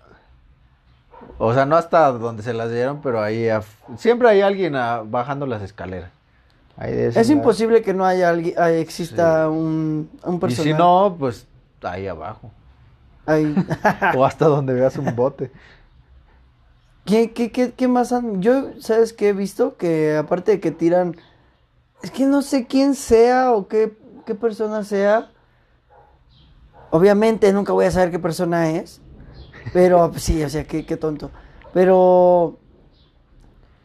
O sea, no hasta donde se las dieron, pero ahí... Siempre hay alguien bajando las escaleras. Ahí Es imposible que no haya alguien, ah, exista un, un Y personaje. si no, pues ahí abajo. Ahí. [LAUGHS] o hasta donde veas un bote. ¿Qué, qué, qué, qué más han...? Yo, ¿sabes qué he visto? Que aparte de que tiran... Es que no sé quién sea o qué, qué persona sea. Obviamente nunca voy a saber qué persona es. Pero [LAUGHS] sí, o sea, qué, qué tonto. Pero...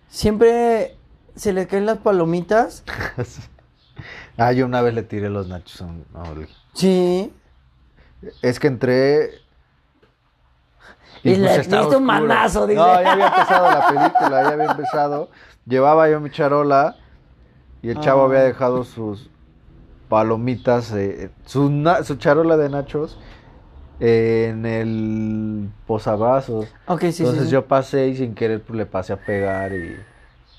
Siempre se le caen las palomitas. [LAUGHS] ah, yo una vez le tiré los nachos a un-. Sí. Es que entré... Y le diste un manazo, dice. No, ya había empezado la [LAUGHS] película, ya había empezado. Llevaba yo mi charola Y el chavo Ah. había dejado sus palomitas, eh, su, su charola de nachos en el posavasos. Ok, sí, Entonces sí. yo pasé y sin querer pues, le pasé a pegar y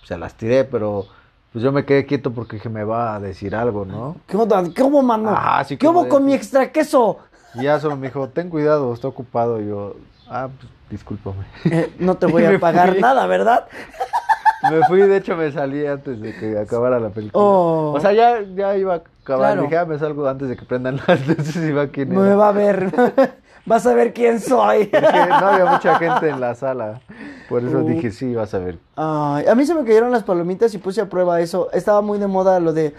se las tiré, pero pues yo me quedé quieto porque dije me va a decir algo, ¿no? ¿Qué onda? ¿Qué hubo, mano? Ah, sí, ¿Qué hubo con mi extra queso? Y ya solo me dijo, ten cuidado, está ocupado. Y yo, ah, pues discúlpame. Eh, no te [LAUGHS] voy a pagar fui. nada, ¿verdad? Me fui, de hecho me salí antes de que acabara la película. Oh. O sea, ya, ya iba a acabar. Claro. Dije, ah, me salgo antes de que prendan las [LAUGHS] luces y va quién Me era. va a ver. [LAUGHS] Vas a ver quién soy. Porque [LAUGHS] no había mucha gente en la sala. Por eso Uh. dije, sí, vas a ver. Ay, a mí se me cayeron las palomitas y puse a prueba eso. Estaba muy de moda lo de.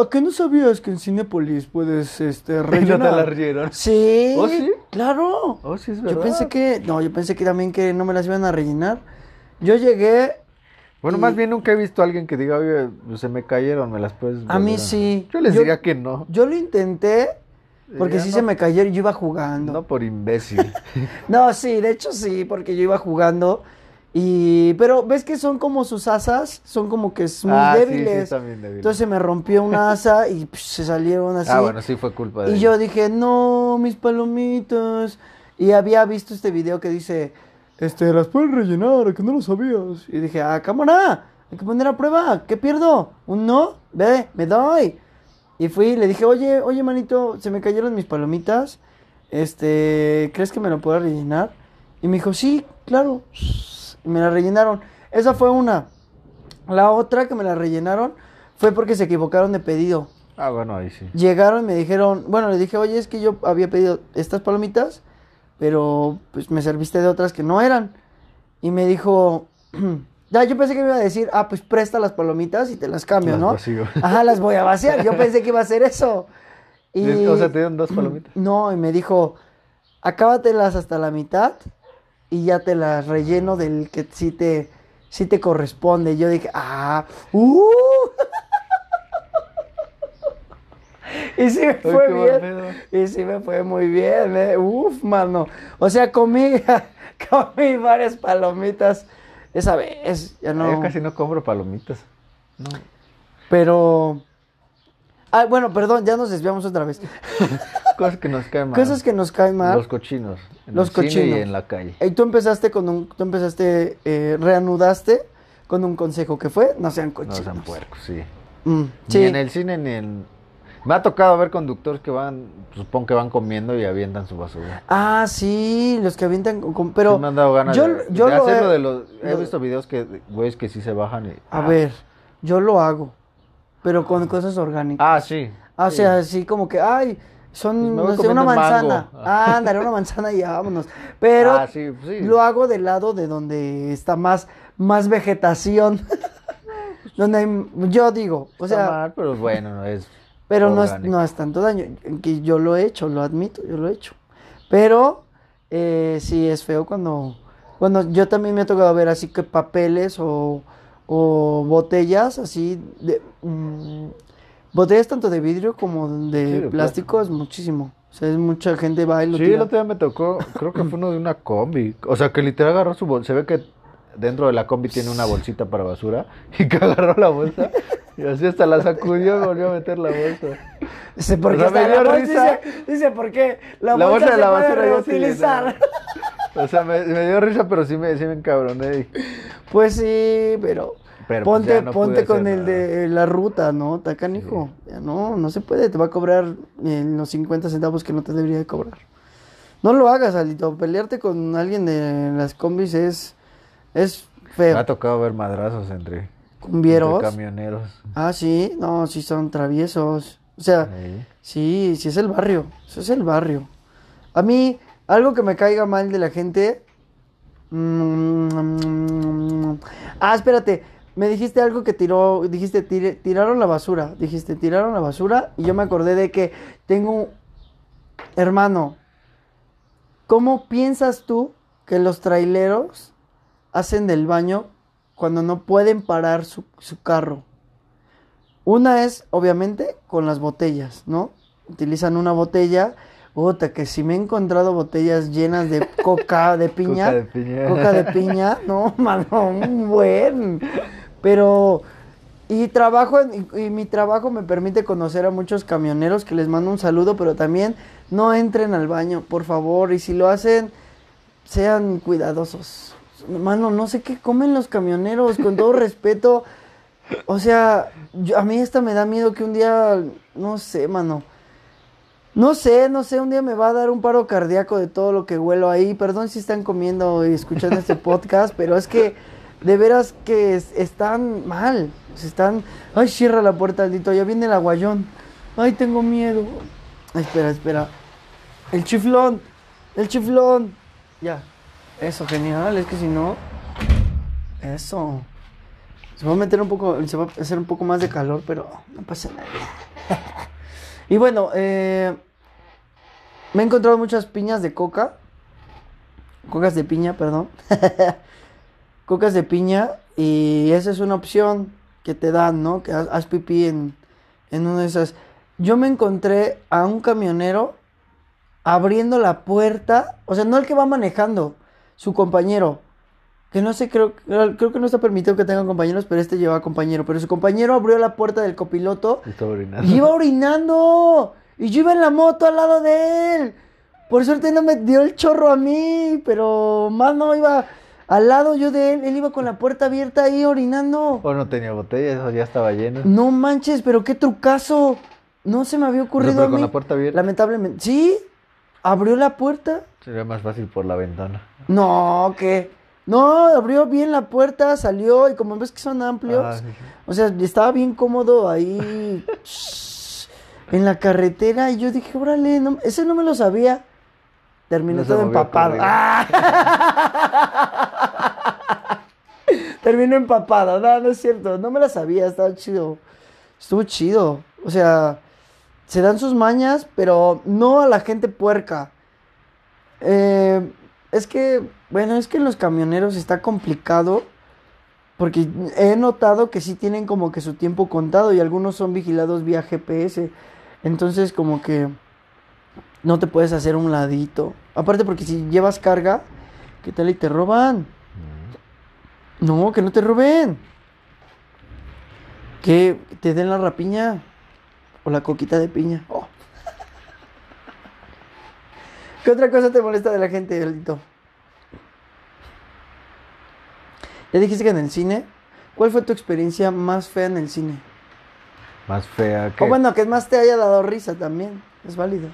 ¿A qué no sabías que en Cinépolis puedes este, ¿Y no te rellenar? la rieron? Sí. ¿Oh, sí? Claro. Oh, sí, es Yo verdad. pensé que. No, yo pensé que también que no me las iban a rellenar. Yo llegué. Bueno, y- más bien nunca he visto a alguien que diga, oye, pues, se me cayeron, me las puedes. A mí volver sí. Yo les Yo- diría que no. Yo lo intenté. Porque sí no- se me cayeron. Yo iba jugando. No por imbécil. [LAUGHS] No, sí, de hecho sí, porque yo iba jugando. Y. Pero ves que son como sus asas. Son como que es muy ah, sí, sí, débiles. están bien débiles. Entonces se me rompió una asa y psh, se salieron así. Ah, bueno, sí fue culpa de y yo dije, no, mis palomitas. Y había visto este video que dice, este, las pueden rellenar, que no lo sabías. Y dije, ah, cámara, hay que poner a prueba, ¿qué pierdo? ¿Un no? Ve, me doy. Y fui y le dije, oye, oye, manito, se me cayeron mis palomitas. Este, ¿crees que me lo puedo rellenar? Y me dijo, sí, claro. Y me la rellenaron. Esa fue una. La otra que me la rellenaron fue porque se equivocaron de pedido. Ah, bueno, ahí sí. Llegaron y me dijeron, bueno, le dije, oye, es que yo había pedido estas palomitas, pero pues me serviste de otras que no eran. Y me dijo, [CLEARS THROAT] ya, yo pensé que me iba a decir, ah, pues presta las palomitas y te las cambio, Las ¿no? vacío. [LAUGHS] Ajá, las voy a vaciar. Yo pensé que iba a hacer eso. [LAUGHS] Y, O sea, te dieron dos palomitas. [CLEARS THROAT] No, y me dijo, acábatelas hasta la mitad y ya te las relleno del que sí te, sí te corresponde. Yo dije, ah, uh. Y sí me fue bien. Y sí me fue muy bien, eh. Uf, mano. O sea, comí, [LAUGHS] comí varias palomitas esa vez. Ya no. Yo casi no compro palomitas. No. Pero. Ah, bueno, perdón, ya nos desviamos otra vez. [LAUGHS] Cosas que nos caen mal. Cosas que nos caen mal. Los cochinos. En Los el cine cochinos. y en la calle. Y tú empezaste con un, tú empezaste, eh, reanudaste con un consejo que fue, no sean No cochinos. sean puercos, sí. Mm, Ni sí. en el cine ni en... Me ha tocado ver conductores que van, supongo que van comiendo y avientan su basura. Ah, sí, los que avientan, con- pero Sí me han dado ganas yo, de, yo de lo hacerlo he- de los... He visto videos que, güeyes, que sí se bajan y... A ah. ver, yo lo hago, pero con cosas orgánicas. Ah, sí. Ah, o sea, así como que, ay, son, Pues no sé, una manzana. mango. Ah, andaré una manzana y ya, vámonos. Pero Ah, sí, sí. lo hago del lado de donde está más, más vegetación. [LAUGHS] donde hay- yo digo, o Está sea, mal, pero bueno, no es... Pero no es, no es tanto daño. Que yo lo he hecho, lo admito, yo lo he hecho. Pero eh, sí es feo cuando, cuando yo también me ha tocado ver así que papeles o, o botellas así de mm, botellas tanto de vidrio como de, Sí, de plástico es muchísimo. O sea, es mucha gente va y lo Sí, tira. el otro día me tocó, creo que fue uno de una combi. O sea, que literal agarró su bolsa. Se ve que dentro de la combi tiene una bolsita para basura. Y [LAUGHS] que agarró la bolsa. Y así hasta la sacudió y volvió a meter la bolsa. Dice, ¿por O qué sea, está dio la bolsa? risa. Dice, dice, ¿por qué la, La bolsa, bolsa de la basura sí reutilizar? O sea, me, me dio risa, pero sí me, sí me encabroné. Pues sí, pero, Pero, pues, ponte, no ponte con el de la ruta, ¿no? Tacanijo. Ya no, no se puede, te va a cobrar eh, los 50 centavos que no te debería de cobrar. No lo hagas, Alito. Pelearte con alguien de las combis es, es Me ha feo. tocado ver madrazos entre, ¿Cumbieros? entre camioneros. Ah, sí, no, sí son traviesos. O sea, sí, sí es el barrio. Eso es el barrio. A mí, algo que me caiga mal de la gente. mm, ah, espérate. Me dijiste algo que tiró. Dijiste, tiraron la basura. Dijiste, tiraron la basura. Y yo me acordé de que tengo. Hermano, ¿cómo piensas tú que los traileros hacen del baño cuando no pueden parar su, su carro? Una es, obviamente, con las botellas, ¿no? Utilizan una botella. Puta, que si me he encontrado botellas llenas de coca [LAUGHS] de piña. Coca de piña. Coca de piña, [LAUGHS] no, mano, un buen. Pero, Y trabajo y mi trabajo me permite conocer a muchos camioneros que les mando un saludo, pero también no entren al baño, por favor, y si lo hacen, sean cuidadosos. Mano, no sé qué comen los camioneros, con todo respeto. O sea, a mí esta me da miedo que un día, no sé, mano. No sé, no sé, un día me va a dar un paro cardíaco de todo lo que huelo ahí. Perdón si están comiendo y escuchando este podcast, pero es que de veras que es- están mal. Están. Ay, cierra la puerta, Aldito, ya viene el aguayón. Ay, tengo miedo. Espera, espera. El chiflón, el chiflón. Ya. Eso, genial, es que si no. Eso. Se va a meter un poco, se va a hacer un poco más de calor, pero no pasa nada. [LAUGHS] Y bueno, eh, me he encontrado muchas piñas de coca. Cocas de piña, perdón. [LAUGHS] Cocas de piña. Y esa es una opción que te dan, ¿no? Que haz, pipí en, en una de esas. Yo me encontré a un camionero abriendo la puerta. O sea, no el que va manejando, su compañero. Que no sé, creo, creo que no está permitido que tengan compañeros, pero este lleva compañero. Pero su compañero abrió la puerta del copiloto orinando. y iba orinando. Y yo iba en la moto al lado de él. Por suerte no me dio el chorro a mí, pero más no iba al lado yo de él. Él iba con la puerta abierta ahí orinando. O no tenía botella, eso ya estaba lleno. No manches, pero qué trucazo. No se me había ocurrido pero a con mí. la puerta abierta. Lamentablemente. Sí, abrió la puerta. Sería más fácil por la ventana. No, que. No, abrió bien la puerta, salió y como ves que son amplios. Ah, sí, sí. O sea, estaba bien cómodo ahí en la carretera y yo dije, órale, no- ese no me lo sabía. Terminé No se todo empapado. ¡Ah! [LAUGHS] Terminé empapado. No, no es cierto. No me la sabía. Estaba chido. Estuvo chido. O sea, se dan sus mañas, pero no a la gente puerca. Eh, es que, bueno, es que los camioneros está complicado. Porque he notado que sí tienen como que su tiempo contado y algunos son vigilados vía GPS. Entonces como que no te puedes hacer un ladito. Aparte porque si llevas carga, ¿qué tal y te roban? No, que no te roben. Que te den la rapiña o la coquita de piña. Oh. ¿Qué otra cosa te molesta de la gente, Aldito? Ya dijiste que en el cine. ¿Cuál fue tu experiencia más fea en el cine? Más fea que. O bueno, que más te haya dado risa también. Es válido.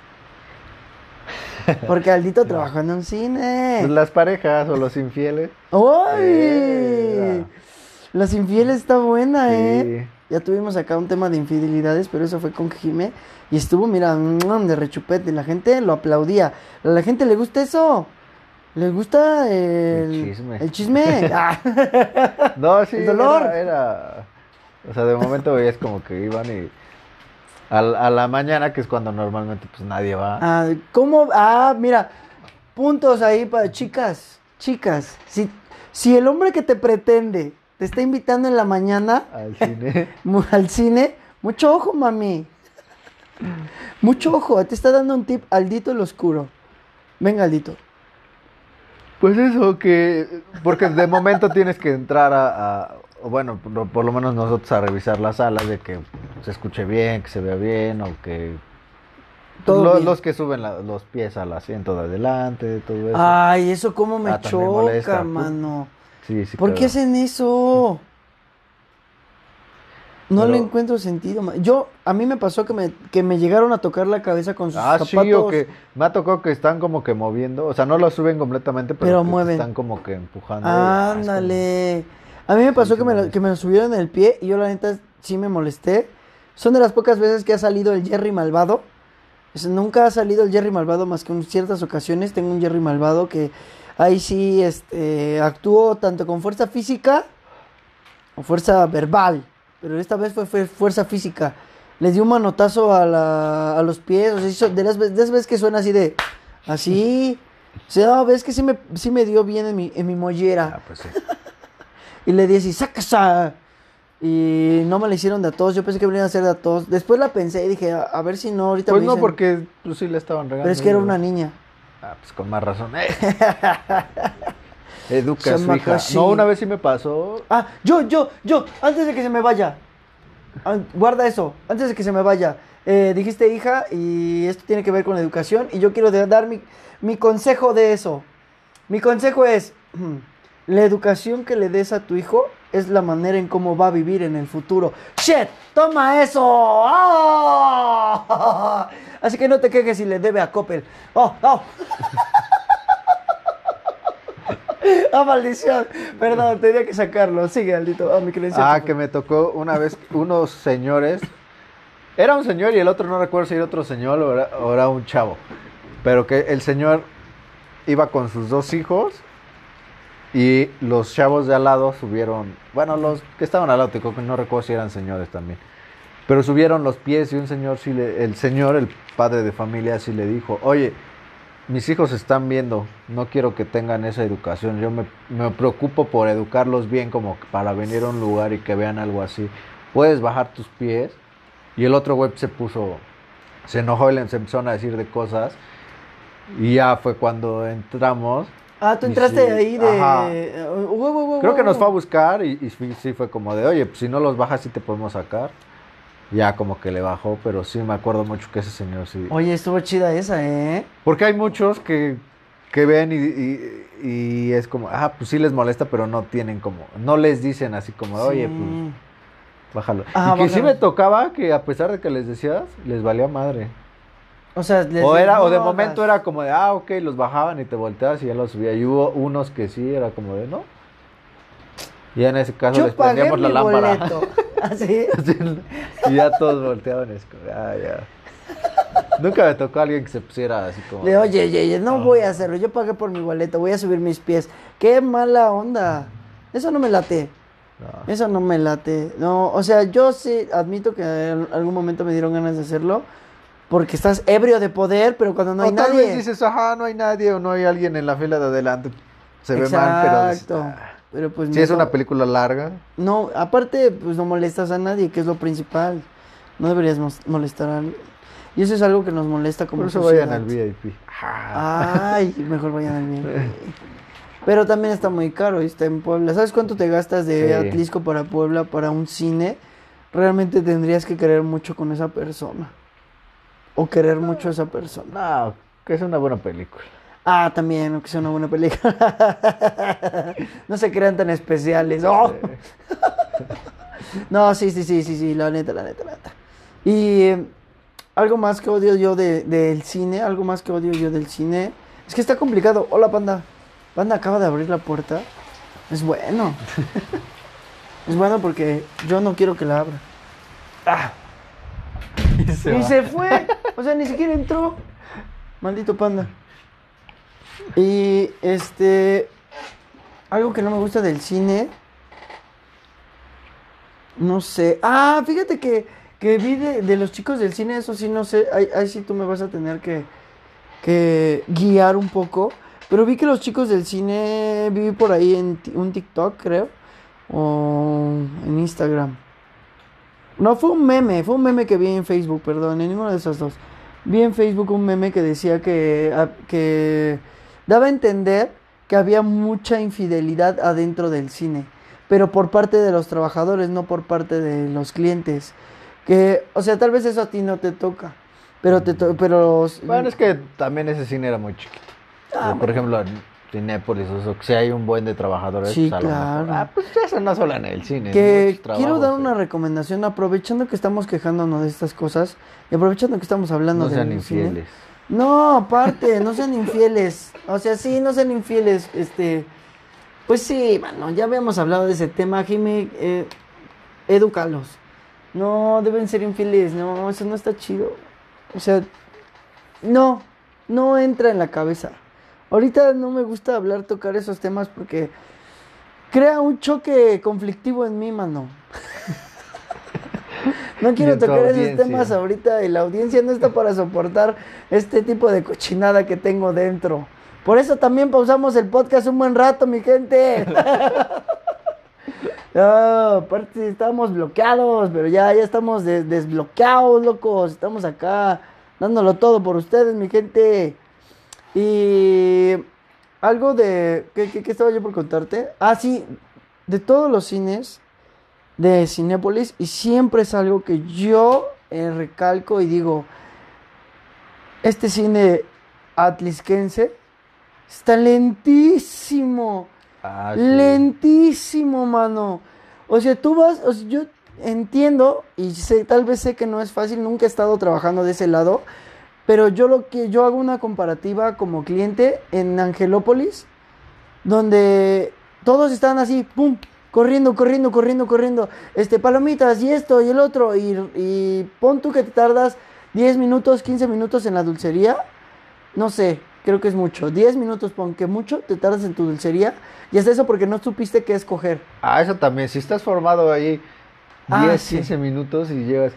Porque Aldito [LAUGHS] trabajó en un cine. Pues las parejas o los infieles. ¡Ay! Eh, Las infieles está buena, ¿eh? Ya tuvimos acá un tema de infidelidades, pero eso fue con Jime. Y estuvo, mira, mm, de rechupete. La gente lo aplaudía. A la gente le gusta eso. Le gusta el, El chisme. El chisme. [LAUGHS] Ah. No, sí. El dolor. Era, era- O sea, de momento veías como que iban y. A, la- a la mañana, que es cuando normalmente pues nadie va. Ah, ¿Cómo? Ah, mira. Puntos ahí para chicas. Chicas. Si, si el hombre que te pretende te está invitando en la mañana Al cine. [LAUGHS] al cine, mucho ojo, mami. Mucho ojo. Te está dando un tip Aldito el oscuro. Venga, Aldito. Pues eso, que. Porque de momento [LAUGHS] tienes que entrar a. a- o bueno, por, por lo menos nosotros a revisar la sala de que se escuche bien, que se vea bien, o que. Todo Lo- bien. Los que suben la- los pies al asiento de adelante, todo eso. Ay, eso cómo me Ah, choca, molesta. mano. Sí, sí. ¿Por qué hacen eso? No le Pero- encuentro sentido. Yo, a mí me pasó que me, que me llegaron a tocar la cabeza con sus Ah, zapatos. sí, o que me ha tocado que están como que moviendo, o sea, no lo suben completamente, pero, mueven. están como que empujando. ah, como- Ándale. A mí me pasó Sí, que me, lo, que me lo subieron en el pie y yo la neta sí me molesté. Son de las pocas veces que ha salido el Jerry malvado. Nunca ha salido el Jerry malvado más que en ciertas ocasiones. Tengo un Jerry malvado que ahí sí este, actuó tanto con fuerza física o fuerza verbal. Pero esta vez fue, fue fuerza física. Les dio un manotazo a, la- a los pies. O sea, hizo- de, las, de las veces que suena así de... Así. O sea, ves que sí me, sí me dio bien en mi, en mi mollera. Ah, pues sí. Y le dije, saca esa. Y no me la hicieron de a todos. Yo pensé que venían a ser de a todos. Después la pensé y dije, a, a ver si no, ahorita Pues me no, dicen- porque pues, sí le estaban regando. Pero es que era una niña. Ah, pues con más razón. Eh. [LAUGHS] Educa a su hija. No, una vez sí me pasó. Ah, yo, yo, yo, antes de que se me vaya. guarda eso, antes de que se me vaya. Eh, dijiste hija y esto tiene que ver con educación y yo quiero dar mi, mi consejo de eso. Mi consejo es, [CLEARS THROAT] la educación que le des a tu hijo es la manera en cómo va a vivir en el futuro. ¡Shit! ¡Toma eso! ¡Ah! Así que no te quejes si le debe a Coppel. ¡Oh! ¡Oh! [LAUGHS] ¡Ah, maldición! Perdón, tenía que sacarlo. Sigue, Aldito. Ah, mi credencial. Ah, que me tocó una vez unos señores. Era un señor y el otro no recuerdo si era otro señor o era, o era un chavo. Pero que el señor iba con sus dos hijos y los chavos de al lado subieron. Bueno, los que estaban al lado, no recuerdo si eran señores también. Pero subieron los pies y un señor sí el señor, el padre de familia, sí le dijo, oye, mis hijos están viendo, no quiero que tengan esa educación, yo me, me preocupo por educarlos bien como para venir a un lugar y que vean algo así. Puedes bajar tus pies. Y el otro web se puso, se enojó y le empezó a decir de cosas. Y ya fue cuando entramos. Ah, tú entraste sí, ahí de. Uh, uh, uh, Creo que nos fue a buscar y, y sí, sí fue como de, oye, pues si no los bajas sí te podemos sacar. Ya como que le bajó, pero sí me acuerdo mucho que ese señor sí. Oye, estuvo chida esa, ¿eh? Porque hay muchos que, que ven y, y- y es como, ah, pues sí les molesta, pero no tienen como, no les dicen así como, oye, Sí. pues bájalo. Ah, y que sí bájalo. me tocaba que a pesar de que les decías, les valía madre. O sea, les O, era, o de momento era como de, ah, ok, los bajaban y te volteabas y ya los subía. Y hubo unos que sí, era como de, no. Y en ese caso Yo les prendíamos la lámpara. ¿Así? [LAUGHS] y ya todos volteaban. Es como, ah, ya. Nunca me tocó alguien que se pusiera así como. De, oye, oye, oye, no Ah. voy a hacerlo. Yo pagué por mi boleto, voy a subir mis pies. Qué mala onda. Eso no me late. No. Eso no me late. No, o sea, yo sí admito que en algún momento me dieron ganas de hacerlo. Porque estás ebrio de poder, pero cuando no hay o tal nadie. vez dices, ajá, no hay nadie o no hay alguien en la fila de adelante. Se ve mal, pero. Exacto. "Ah". Pero pues Si es una película larga. No, aparte, pues no molestas a nadie, que es lo principal. No deberías molestar a alguien. Y eso es algo que nos molesta como Por eso sociedad. vayan al VIP. Ah. Ay, mejor vayan al bien. Pero también está muy caro y está en Puebla. ¿Sabes cuánto te gastas de Sí. Atlisco para Puebla para un cine? Realmente tendrías que querer mucho con esa persona. O querer mucho a esa persona. No, que es una buena película. Ah, también, aunque sea una buena película. [LAUGHS] no se crean tan especiales. ¡Oh! [LAUGHS] no, sí, sí, sí, sí, sí, la neta, la neta, la neta. Y eh, algo más que odio yo de- del cine, algo más que odio yo del cine, es que está complicado. Hola, panda. Panda acaba de abrir la puerta. Es bueno. [LAUGHS] es bueno porque yo no quiero que la abra. Ah, Y [LAUGHS] se y va. se fue. O sea, ni siquiera entró. Maldito panda. Y este. Algo que no me gusta del cine. No sé. Ah, fíjate que, que vi de, de los chicos del cine, eso sí, no sé. Ahí, ahí sí tú me vas a tener que, que guiar un poco. Pero vi que los chicos del cine. Vi por ahí en un TikTok, creo. O en Instagram. No, fue un meme, fue un meme que vi en Facebook, perdón, en ninguno de esos dos. Vi en Facebook un meme que decía que, a- que daba a entender que había mucha infidelidad adentro del cine, pero por parte de los trabajadores, no por parte de los clientes. Que, o sea, tal vez eso a ti no te toca, pero te to- pero Bueno, es que también ese cine era muy chiquito. Ah, por ejemplo, Cinépolis, o sea, si hay un buen de trabajadores, Sí, pues mejor- claro. Ah, pues eso no solo en el cine. que quiero dar una recomendación aprovechando que estamos quejándonos de estas cosas y aprovechando que estamos hablando No de sean infieles. No, aparte, no sean infieles. O sea, sí, no sean infieles. Este, pues sí, mano, ya habíamos hablado de ese tema, Jimmy. Eh, edúcalos. No, deben ser infieles. No, eso no está chido. O sea, no, no entra en la cabeza. Ahorita no me gusta hablar, tocar esos temas porque crea un choque conflictivo en mí, mano. [LAUGHS] No quiero tocar esos temas ahorita y la audiencia no está para soportar este tipo de cochinada que tengo dentro. Por eso también pausamos el podcast un buen rato, mi gente. [LAUGHS] No, aparte estábamos bloqueados, pero ya, ya estamos des- desbloqueados, locos. Estamos acá dándolo todo por ustedes, mi gente. Y algo de... ¿Qué, qué, qué estaba yo por contarte? Ah, sí, de todos los cines, de Cinépolis y siempre es algo que yo eh, recalco y digo, este cine atlisquense está lentísimo. Ah, sí. Lentísimo, mano. O sea, tú vas, o sea, yo entiendo y sé, tal vez sé que no es fácil, nunca he estado trabajando de ese lado, pero yo lo que yo hago una comparativa como cliente en Angelópolis, donde todos están así, pum, corriendo, corriendo, corriendo, corriendo, este, palomitas y esto y el otro, y, y pon tú que te tardas 10 minutos, 15 minutos en la dulcería, no sé, creo que es mucho, 10 minutos, pon que mucho, te tardas en tu dulcería, y es eso porque no supiste qué escoger. Ah, eso también. Si estás formado ahí 10, Ah, sí. 15 minutos y llegas,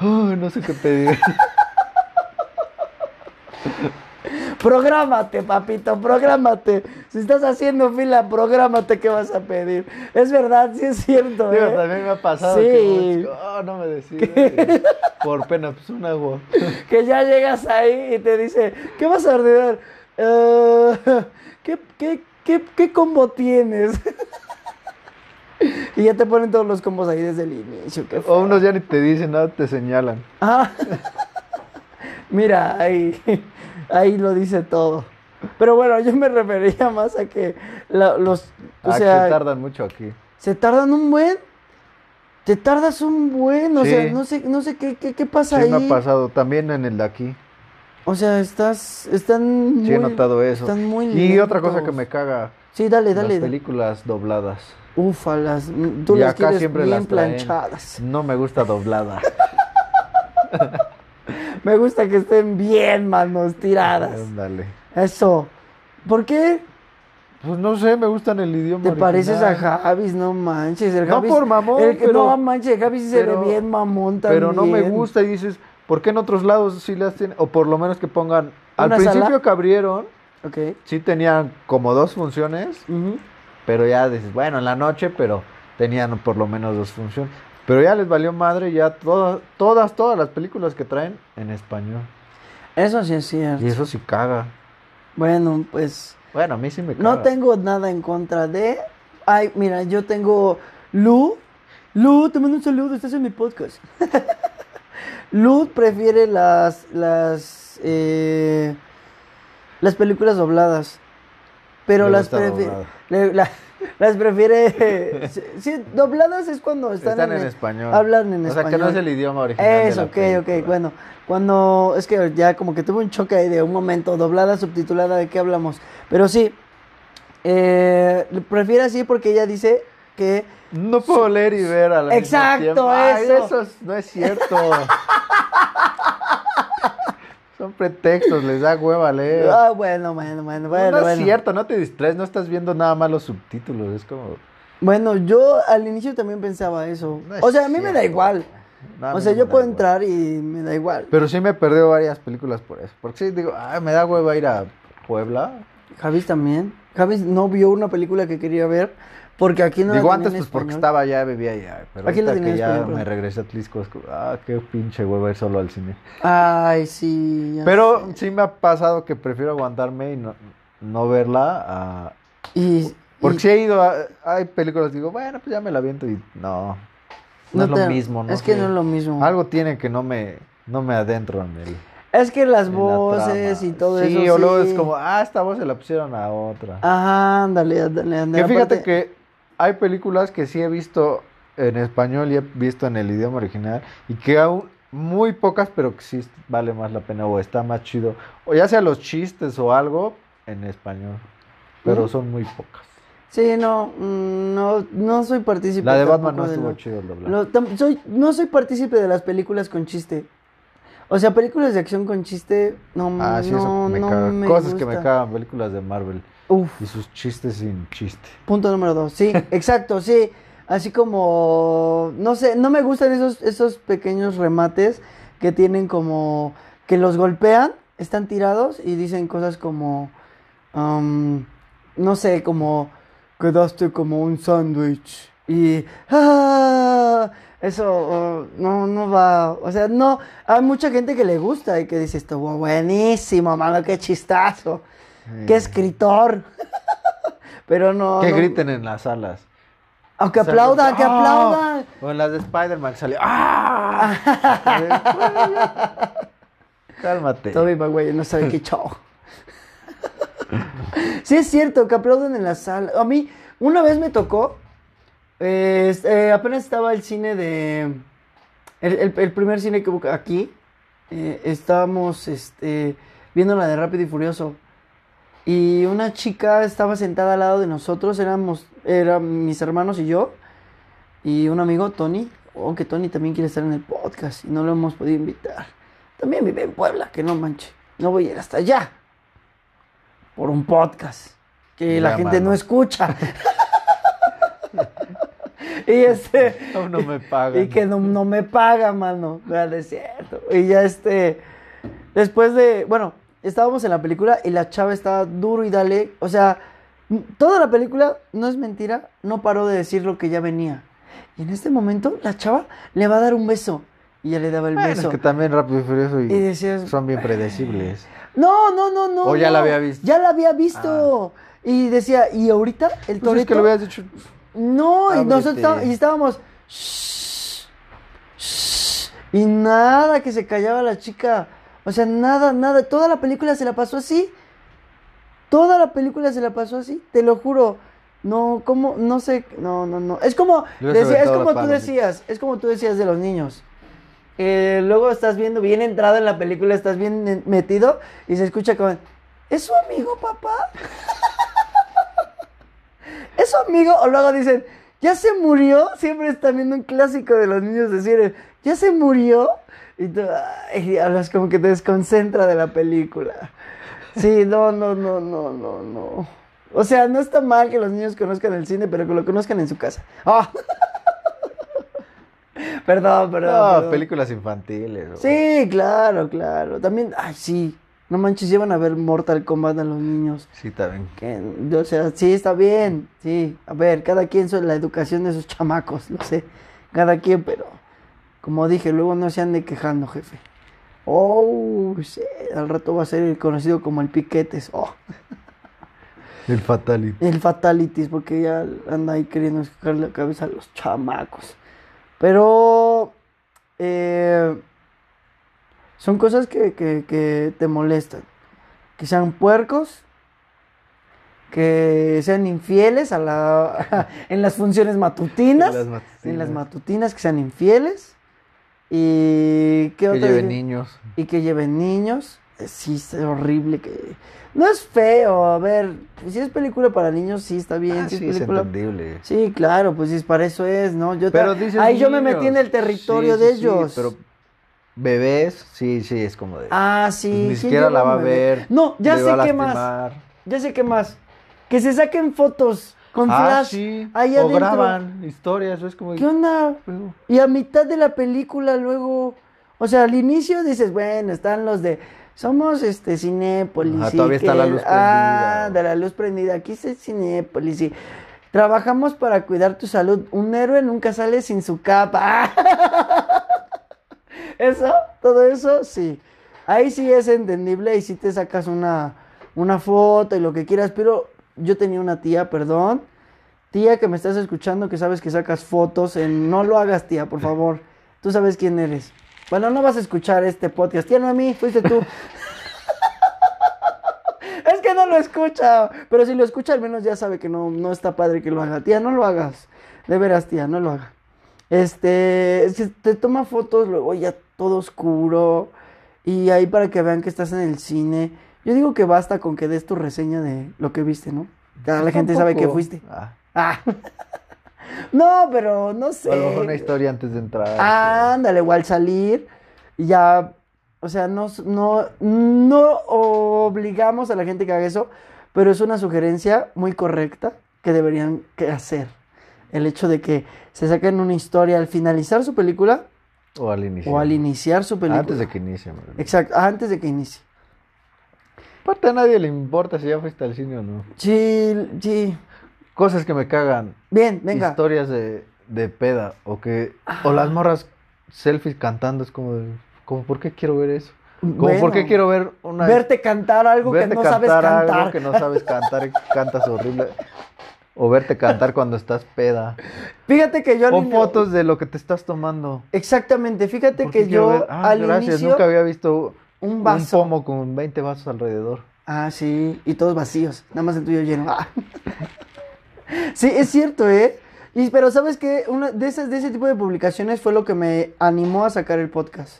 "Ay, no sé qué pedir. [LAUGHS] Prográmate, papito, prográmate. Si estás haciendo fila, prográmate qué vas a pedir. Es verdad, sí es cierto. Digo, ¿eh? también me ha pasado Sí. que oh, no me decido. [LAUGHS] Por pena, pues un agua. Que ya llegas ahí y te dice, ¿qué vas a ordenar? "Eh, [LAUGHS] ¿qué, qué, qué, qué combo tienes? [LAUGHS] y ya te ponen todos los combos ahí desde el inicio. O unos ya ni te dicen nada, te señalan. Ah, mira, ahí, [LAUGHS] ahí lo dice todo. Pero bueno, yo me refería más a que la- los, o ah, sea, que se tardan mucho aquí. se tardan un buen, te tardas un buen, o Sí. sea, no sé, no sé qué, qué, qué pasa Sí, ahí. me ha pasado. También en el de aquí. O sea, estás, están muy, Sí, he notado eso. están muy y otra cosa que me caga. Sí, dale, Las dale. películas dobladas. Ufalas, tú y las acá quieres siempre bien las planchadas. No me gusta doblada. [LAUGHS] Me gusta que estén bien, manos, tiradas. Ándale. Eso. ¿Por qué? Pues no sé, me gustan el idioma. Te pareces a. Javis, no manches. El No por mamón, el que- pero- no manches, Javis se ve bien mamón también. Pero no me gusta y dices, ¿por qué en otros lados sí las tienen? O por lo menos que pongan. Al ¿Una principio sala? que abrieron, Ok. sí tenían como dos funciones, pero ya dices, bueno, en la noche, pero tenían por lo menos dos funciones. Pero ya les valió madre, ya todas, todas, todas las películas que traen en español. Eso sí es cierto. Y eso sí caga. Bueno, pues Bueno, a mí sí me caga. no tengo nada en contra de. Ay, mira, yo tengo Lu. Lu, te mando un saludo, estás en mi podcast. [LAUGHS] Lu prefiere las las eh, las películas dobladas. Pero Le las prefiere la- las prefiere sí, dobladas es cuando están, Están, en, el- español. hablan en o español. sea, que no es el idioma original. Eso, ok, ok. película. Bueno, cuando es que ya como que tuve un choque ahí de un momento, doblada, subtitulada, ¿de qué hablamos? Pero sí, eh, prefiere así porque ella dice que... No puedo leer y ver a la Exacto, mismo tiempo. Ay, eso. eso es- no es cierto. [LAUGHS] Son pretextos, les da hueva leer. Ah, bueno, bueno, bueno, bueno, no es bueno. cierto, no te distraes, no estás viendo nada más los subtítulos, es como... Bueno, yo al inicio también pensaba eso. No es o sea, a mí me da igual. no, o sea, yo puedo igual. entrar y me da igual. Pero sí me he perdido varias películas por eso. Porque sí, digo, ay, me da hueva ir a Puebla. Javis también. Javis no vio una película que quería ver porque aquí no digo, antes pues porque estaba allá, vivía allá. Pero Aquí la que ya español, me regresé a Tlisco, es como, ah, qué pinche hueva ir solo al cine. Ay, sí. Pero sé. sí me ha pasado que prefiero aguantarme y no, no verla a... Y, Porque y- si he ido a... Hay películas, digo, bueno, pues ya me la viento y no... No, es te- lo mismo, ¿no? Es que sé. no es lo mismo. Algo tiene que no me, no me adentro en el... Es que las la voces y todo sí, eso. o luego sí. es como, ah, esta voz se la pusieron a otra. Ajá, ándale, ándale, ándale. que fíjate Aparte- que hay películas que sí he visto en español y he visto en el idioma original y que aún muy pocas, pero que sí vale más la pena o está más chido. O ya sea los chistes o algo en español, pero son muy pocas. Sí, no, mm, no, no soy partícipe. La de Batman no estuvo chido el doblaje. soy, no soy partícipe de las películas con chiste. O sea, películas de acción con chiste, no, Ah, sí, no, eso me no caga. me Cosas que me cagan, películas de Marvel Uf, y sus chistes sin chiste. punto número dos. Sí, [LAUGHS] exacto, sí. Así como, no sé, no me gustan esos, esos pequeños remates que tienen como, que los golpean, están tirados y dicen cosas como, am, no sé, como, quedaste como un sándwich. Y, ¡ah! Eso no, no va, o sea, no, hay mucha gente que le gusta y que dice, estuvo buenísimo, mano, qué chistazo, qué escritor. [LAUGHS] Pero no. Que no- griten en las salas. Aunque Sale- aplaudan, que ¡Ah! aplaudan. O en las de Spider-Man sale. ¡Ah! [LAUGHS] Cálmate. Toby Maguire no sabe qué show. [LAUGHS] sí es cierto, que aplauden en la sala. A mí, una vez me tocó, eh, eh, apenas estaba el cine de... El, el- el primer cine que aquí, eh, estábamos este, viendo la de Rápido y Furioso. Y una chica estaba sentada al lado de nosotros, éramos, eran mis hermanos y yo, y un amigo, Tony, oh, que Tony también quiere estar en el podcast y no lo hemos podido invitar. También vive en Puebla, que no manche, no voy a ir hasta allá por un podcast que la gente no escucha. [LAUGHS] y este... Aún no me pagan. Y que no, no me paga, mano. No, no es cierto. Y ya este. Después de. Bueno, estábamos en la película y la chava estaba duro y dale. O sea, toda la película, no es mentira, no paró de decir lo que ya venía. Y en este momento, la chava le va a dar un beso. Y ya le daba el Bueno, es beso. que también Rápido y Furioso y Y decías- son bien predecibles. [SIGHS] No, no, no, no. ¿O ya no. la había visto? Ya la había visto. Y decía, y ahorita el Pues es que lo hubieras dicho. No, y nosotros estábamos, y estábamos. "Shh, shh", y nada, que se callaba la chica. O sea, nada, nada. Toda la película se la pasó así. Toda la película se la pasó así, te lo juro. No, como, no sé, no, no, no. Es como, decía, es como tú decías, es como tú decías de los niños. Eh, luego estás viendo bien entrado en la película, estás bien en- metido y se escucha como, ¿es su amigo, papá? [LAUGHS] ¿Es su amigo? O luego dicen, ¿ya se murió? Siempre están viendo un clásico de los niños decir, ¿ya se murió? Y tú, ay, hablas como que te desconcentra de la película. Sí, no, no, no, no, no, no. O sea, no está mal que los niños conozcan el cine, pero que lo conozcan en su casa. ¡Ah! [LAUGHS] perdón, perdón. No, perdón. películas infantiles. Sí, claro, claro. También, ay, sí. No manches, llevan a ver Mortal Kombat a los niños. Sí, también. Que, o sea, sí, está bien. Sí, a ver, cada quien sobre la educación de sus chamacos, lo sé. Cada quien, pero como dije, luego no se ande quejando, jefe. Oh, sí, al rato va a ser conocido como el Piquetes. Oh, El Fatality. el Fatalities, porque ya anda ahí queriendo sacar la cabeza a los chamacos. Pero eh, son cosas que, que- que te molestan. Que sean puercos, que sean infieles a la, [LAUGHS] en las funciones matutinas. En las En las matutinas. matutinas que sean infieles. Y que, Que otras- lleven niños. y que lleven niños. Eh, Sí, es horrible que... No es feo, a ver, pues si es película para niños, sí está bien. Ah, si sí, es entendible. Sí, claro, pues sí, para eso es, ¿no? Yo Pero dices Ahí yo me metí en el territorio Sí, de sí, ellos. pero bebés, sí, sí, es como de. Ah, sí. ni siquiera la va a ver. No, ya sé qué más. Ya sé qué más. Que se saquen fotos con Ah, flash sí. ahí o adentro. graban historias, es como. ¿Qué onda? Pero- Y a mitad de la película luego, o sea, al inicio dices, bueno, están los de, somos este Cinépolis. Y todavía está la luz Ah, prendida. de la luz prendida, aquí es Cinépolis y trabajamos para cuidar tu salud. Un héroe nunca sale sin su capa. [LAUGHS] Eso, todo eso, sí. Ahí sí es entendible y sí te sacas una, una foto y lo que quieras, pero yo tenía una tía, perdón, Tía que me estás escuchando, que sabes que sacas fotos, en... no lo hagas, tía, por favor. Tú sabes quién eres. Bueno, no vas a escuchar este podcast. Tía, no a mí, fuiste tú. [LAUGHS] es que no lo escucha. Pero si lo escucha, al menos ya sabe que no, no está padre que lo haga. Tía, no lo hagas. De veras, tía, no lo haga. Este, es que te toma fotos, luego ya todo oscuro. Y ahí para que vean que estás en el cine. Yo digo que basta con que des tu reseña de lo que viste, ¿no? Ya la gente sabe que fuiste. Ah, Ah. [LAUGHS] no, pero no sé. o a lo mejor una historia antes de entrar. Ándale, o al salir, y ya, o sea, no, no, no obligamos a la gente que haga eso, pero es una sugerencia muy correcta que deberían hacer. El hecho de que se saquen una historia al finalizar su película O al inicio. o al iniciar su película. Antes de que inicie. Exacto, antes de que inicie. Aparte a nadie le importa si ya fuiste al cine o no. Sí, sí. Cosas que me cagan. Bien, venga. Historias de, de peda. O que. O las morras selfies cantando. Es como de. Como, ¿por qué quiero ver eso? Como, ¿por Bueno, qué quiero ver una. Verte cantar algo que no sabes cantar cantar. algo que no sabes cantar y cantas horrible. O verte cantar cuando estás peda. Fíjate que yo al O ini- fotos de lo que te estás tomando. Exactamente, fíjate ¿Por que yo ver? Ah, al gracias, inicio nunca había visto un vaso. un pomo con 20 vasos alrededor. Ah, sí, y todos vacíos, nada más el tuyo lleno. Ah. [LAUGHS] Sí, es cierto, ¿eh? Y, pero ¿sabes qué? Una de, esas, de ese tipo de publicaciones fue lo que me animó a sacar el podcast.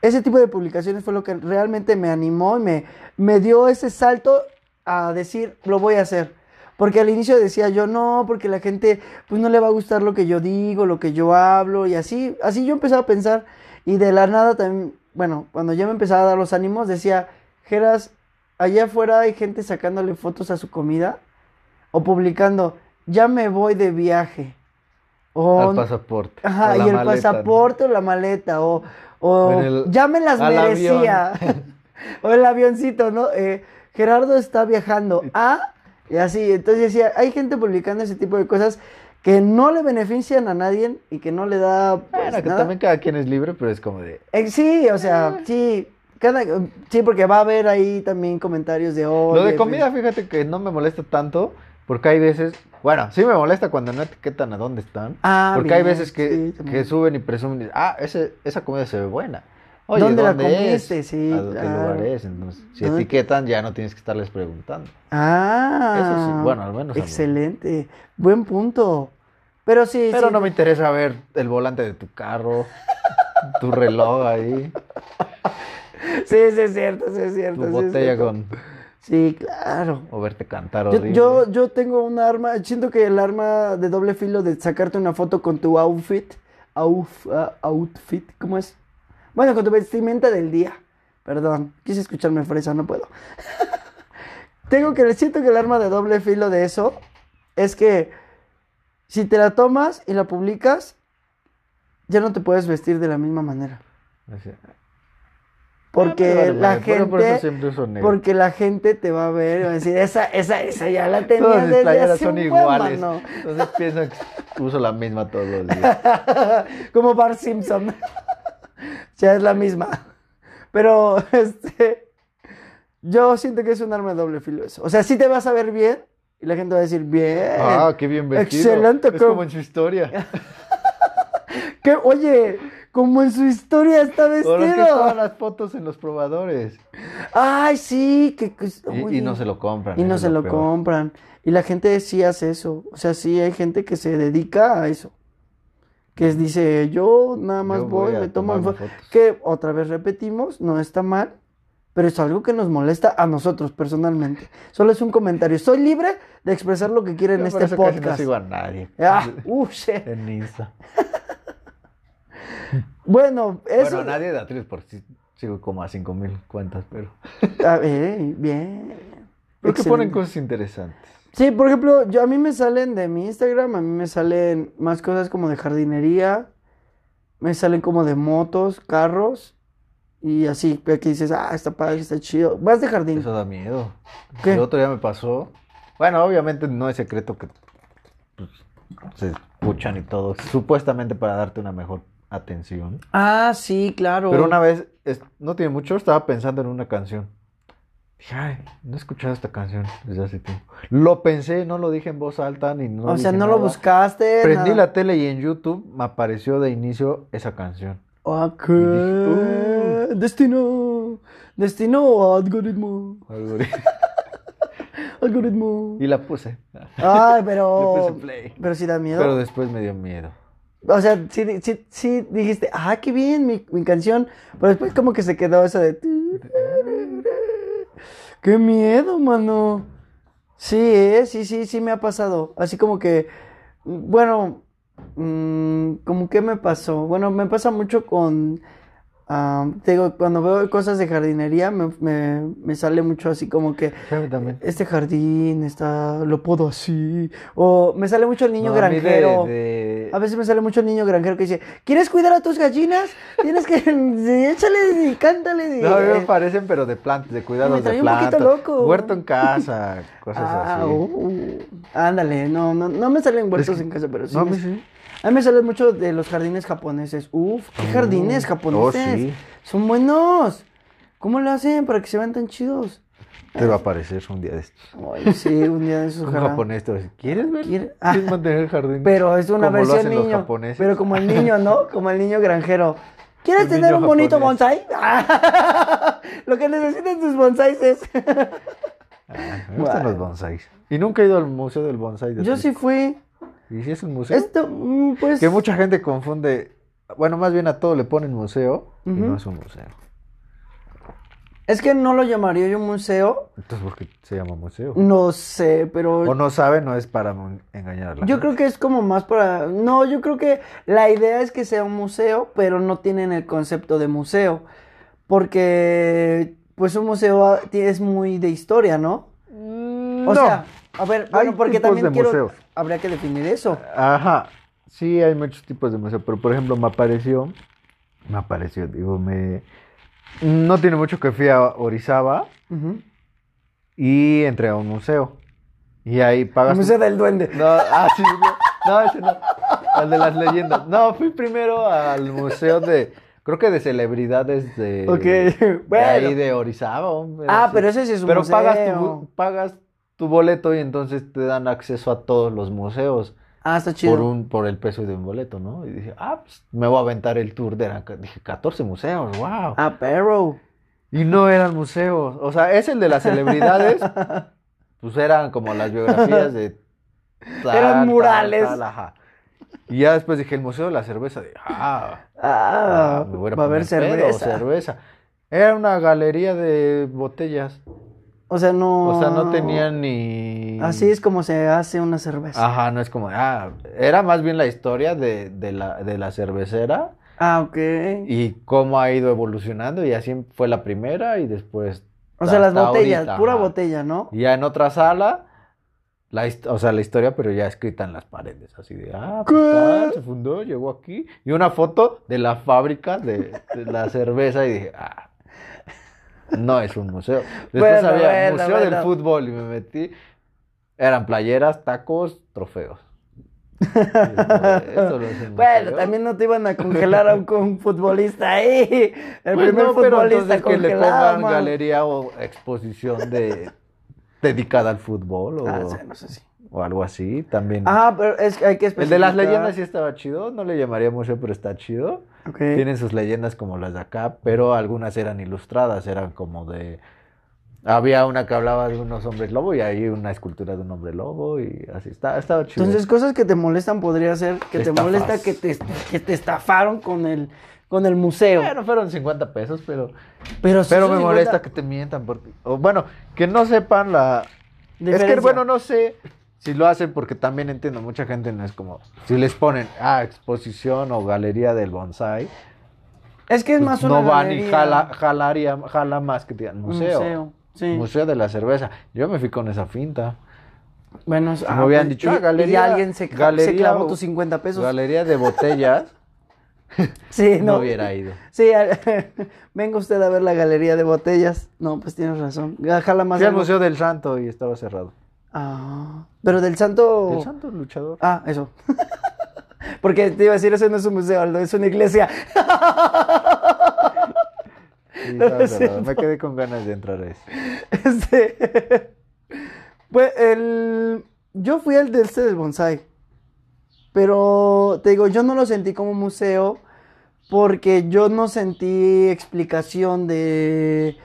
Ese tipo de publicaciones fue lo que realmente me animó y me, me dio ese salto a decir, lo voy a hacer. Porque al inicio decía yo, no, porque la gente pues no le va a gustar lo que yo digo, lo que yo hablo y así, así yo empezaba a pensar y de la nada también, bueno, cuando ya me empezaba a dar los ánimos decía, Geras, allá afuera hay gente sacándole fotos a su comida o publicando, ya me voy de viaje. O, Al pasaporte. Ajá, o y el maleta, ¿no? pasaporte o la maleta, o, o el- ya me las merecía. [LAUGHS] [LAUGHS] o el avioncito, ¿no? Eh, Gerardo está viajando a, y así, entonces decía, hay gente publicando ese tipo de cosas que no le benefician a nadie y que no le da... pues, Bueno, que nada. también cada quien es libre, pero es como de. Eh, sí, o sea, sí, cada, sí, porque va a haber ahí también comentarios de. Lo de comida, fíjate que no me molesta tanto, porque hay veces, bueno, sí me molesta cuando no etiquetan a dónde están, Ah, porque hay veces que, sí, que suben y presumen, ah, ese, esa comida se ve buena. Oye, ¿Dónde ¿dónde, la es? comiste? Sí, ¿A qué claro. lugar es? Entonces, si ¿Dónde- etiquetan, ya no tienes que estarles preguntando. Ah, Eso sí, bueno, al menos. Excelente, buen punto. Pero sí, Pero sí. no me interesa ver el volante de tu carro, [LAUGHS] tu reloj ahí, Sí, sí, es cierto, sí, es cierto. tu sí, botella con... Sí, claro. o verte cantar horrible. yo, yo tengo un arma, siento que el arma de doble filo de sacarte una foto con tu outfit, ah, outfit, ¿cómo es? Bueno, con tu vestimenta del día. Perdón, quise escucharme fresa, no puedo. [LAUGHS] tengo que, siento que el arma de doble filo de eso es que si te la tomas y la publicas, ya no te puedes vestir de la misma manera. Porque Ah, vale la por gente... Porque la gente te va a ver y va a decir, esa, esa, esa ya la [LAUGHS] tenía Todas desde hace son un iguales. mano". Entonces piensan que uso la misma todos los días. [LAUGHS] Como Bart Simpson. [LAUGHS] ya es la misma. Pero, [LAUGHS] este, yo siento que es un arma de doble filo eso. O sea, sí te vas a ver bien y la gente va a decir, bien. Ah, qué bien vestido. Excelente. Es co- como en su historia. [LAUGHS] que, oye, como en su historia está Ahora que estaban vestido. las fotos en los probadores. Ay, sí. Que, Y, no se lo compran. Y no es se lo peor. compran. Y la gente sí hace eso. O sea, sí hay gente que se dedica a eso. Que es- dice, yo nada más Yo voy, voy me fo-". fotos. Que otra vez repetimos, no está mal. Pero es algo que nos molesta a nosotros personalmente. Solo es un comentario. Soy libre de expresar lo que quiera en Yo por este casi no podcast. sigo a nadie. Ah, [LAUGHS] uh, shit. En Insta. [LAUGHS] Bueno, eso. Bueno, a nadie de Atriles por sí sigo como a 5 mil cuentas, pero. A ver, bien. Creo que ponen cosas interesantes. Sí, por ejemplo, yo, a mí me salen de mi Instagram, a mí me salen más cosas como de jardinería, me salen como de motos, carros y así, que dices, ah, está padre, está chido. Vas de jardín. Eso da miedo. ¿Qué? El otro día me pasó. Bueno, obviamente no es secreto que pues, se escuchan y todo. Supuestamente para darte una mejor atención. Ah, sí, claro. Pero una vez, es- no tiene mucho, estaba pensando en una canción. Dije, ay, no he escuchado esta canción desde hace tiempo. Lo pensé, no lo dije en voz alta ni no o sea, no lo buscaste. Prendí nada. la tele y en YouTube me apareció de inicio esa canción. Ok. Y dije, "Uh". Destino. Destino, algoritmo. Algo de- [LAUGHS] Algoritmo. Y la puse. Ay, [LAUGHS] Le pero. puse play. Pero sí da miedo. Pero después me dio miedo. O sea, sí, sí, sí dijiste, ah, qué bien mi, mi canción. Pero después como que se quedó eso de... Qué miedo, mano. Sí, eh, sí, sí, sí me ha pasado. Así como que, bueno, mm, como que me pasó. Bueno, me pasa mucho con, ah, te digo, cuando veo cosas de jardinería, me, me, me sale mucho así como que, Sí, este jardín está, lo puedo así. O me sale mucho el niño No, a mí de- granjero. de- A veces me sale mucho el niño granjero que dice, ¿quieres cuidar a tus gallinas? Tienes que, [LAUGHS] sí, échale y cántale. y- No, a mí me parecen, pero de plantas, de cuidados Me de un poquito plantas. loco. Huerto en casa, [LAUGHS] cosas Ah, así. uh, ándale, no, no, no me salen huertos Es que- en casa, pero sí. No, a me- mí sí. A mí me salen mucho de los jardines japoneses. Uf, ¿qué Oh, jardines oh, japoneses? sí. Son buenos. ¿Cómo lo hacen para que se vean tan chidos? Te va a aparecer un día de estos. Ay, sí, un día de esos. Un japonés te va a decir, ¿quieres ver? ¿Quiere- Ah. ¿Quieres mantener el jardín? Pero es una como versión los niño. japoneses? Pero como el niño, ¿no? [LAUGHS] Como el niño granjero. ¿Quieres El tener un bonito japonés. bonsai? [LAUGHS] Lo que necesitan tus bonsais es. [LAUGHS] Ah, me gustan los bonsáis. Y nunca he ido al museo del bonsai. de Yo sí fui. ¿Y si es un museo? Esto, mm, pues. Que mucha gente confunde. Bueno, más bien a todo le ponen museo y no es un museo. Es que no lo llamaría yo museo. Entonces, ¿por qué se llama museo? No sé, pero. O no sabe, no es para engañar a la Yo gente. creo que es como más para... No, yo creo que la idea es que sea un museo, pero no tienen el concepto de museo. Porque, pues un museo ah, es muy de historia, ¿no? Mm, O no. sea, a ver, bueno, porque tipos también de quiero... museos. Habría que definir eso. Ajá. Sí, hay muchos tipos de museo, pero por ejemplo, me apareció. Me apareció, digo, me. No tiene mucho que fui a Orizaba y entré a un museo. Y ahí El pagas. Museo del Duende. No, ah, sí, no, no, ese no. Al de las leyendas. No, fui primero al museo de. Creo que de celebridades de. Ok, de bueno. ahí de Orizaba. hombre, Ah, sí. pero ese sí es un Pero museo. pagas tu, pagas tu boleto y entonces te dan acceso a todos los museos Ah, está chido. por un por el peso de un boleto, ¿no? Y dije, ah, pues me voy a aventar el tour de la- dije 14 museos, wow. Ah, pero... Y no eran museos, o sea, es el de las celebridades, [LAUGHS] pues eran como las biografías de tal, Eran murales. tal. Y ya después dije el museo de la cerveza, dije, ah, Ah, ah, me voy a, va a haber poner pedo, cerveza. cerveza. Era una galería de botellas. O sea, no... O sea, no tenían ni. Así es como se hace una cerveza. Ajá, no es como. Ah, era más bien la historia de, de la, de la cervecera Ah, ok. y cómo ha ido evolucionando. Y así fue la primera y después. O sea, las botellas, ahorita, pura ajá. botella, ¿no? Y ya en otra sala, la, o sea, la historia, pero ya escrita en las paredes. Así de, ah, pues se fundó, llegó aquí. Y una foto de la fábrica de, de la cerveza y dije, ah. No es un museo. Después Bueno, había bueno, Museo del bueno. Fútbol y me metí. Eran playeras, tacos, trofeos. Y yo, "Esto no es un Bueno, museo". también no te iban a congelar a un, un futbolista ahí. El Pues primer no, pero futbolista entonces que le pongan man. galería o exposición de dedicada al fútbol o, Ah, sí, no sé si. O algo así también. Ah, pero es que hay que el de las especificar. leyendas sí estaba chido, no le llamaría museo, pero está chido. Tienen sus leyendas como las de acá, pero algunas eran ilustradas, eran como de... Había una que hablaba de unos hombres lobo y ahí una escultura de un hombre lobo y así, está, estaba chido. Entonces, cosas que te molestan podría ser que te molesta que te, que te estafaron con el, con el museo. Bueno, fueron 50 pesos, pero... Pero, Pero me 50 molesta que te mientan. Porque, o bueno, que no sepan la... Es que, bueno, no sé si lo hacen porque también entiendo, mucha gente no es como... Si les ponen, ah, exposición o galería del bonsai, Es que es pues más una no van y jala, jalaría, jala más que digan museo. museo, sí. Museo de la cerveza. Yo me fui con esa finta. Bueno, Si me hubieran dicho, y, ah, galería- y alguien se, galería se clavó tus 50 pesos. Galería de botellas, [LAUGHS] Sí, [LAUGHS] no no. hubiera ido. Sí, [LAUGHS] venga usted a ver la galería de botellas. No, pues tienes razón. Jala más Fui al. Museo del Santo y estaba cerrado. Ah, pero del santo. ¿Del Santo luchador? Ah, eso. [LAUGHS] Porque te iba a decir, eso no es un museo, Aldo, es una iglesia. [LAUGHS] Sí, No. Me quedé con ganas de entrar a eso. Este. [LAUGHS] Pues el. Yo fui al de este del bonsai. Pero te digo, yo no lo sentí como museo. Porque yo no sentí explicación de.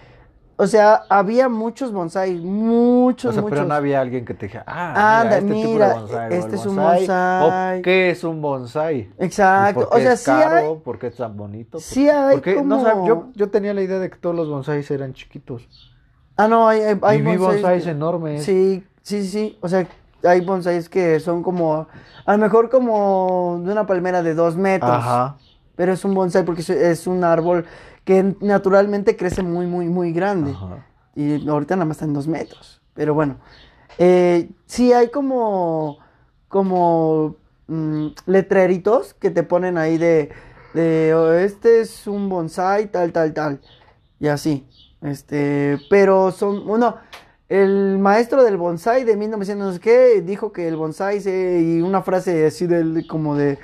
O sea, había muchos bonsai. Muchos, O sea, muchos. pero no había alguien que te dijera, ah, Anda, mira, este tipo mira, de bonsai, o este es un bonsai. O qué es un bonsai. Exacto. ¿Y por qué O sea, es sí caro? hay. ¿Por qué es tan bonito? Sí hay Porque, no, como- sab- yo, yo tenía la idea de que todos los bonsais eran chiquitos. Ah, no, hay, hay, hay y vi bonsais bonsais que- enormes. Sí, sí, sí. O sea, hay bonsais que son como, a lo mejor como de una palmera de dos metros. Ajá. Pero es un bonsai porque es un árbol que naturalmente crece muy, muy, muy grande. Ajá. Y ahorita nada más está en dos metros. Pero bueno. Eh, sí hay como, como mm, letreritos que te ponen ahí de, de "Oh, este es un bonsai, tal, tal, tal. Y así. Este, pero son, bueno, el maestro del bonsai de 1900 no sé qué dijo que el bonsai se, y una frase así del, como de,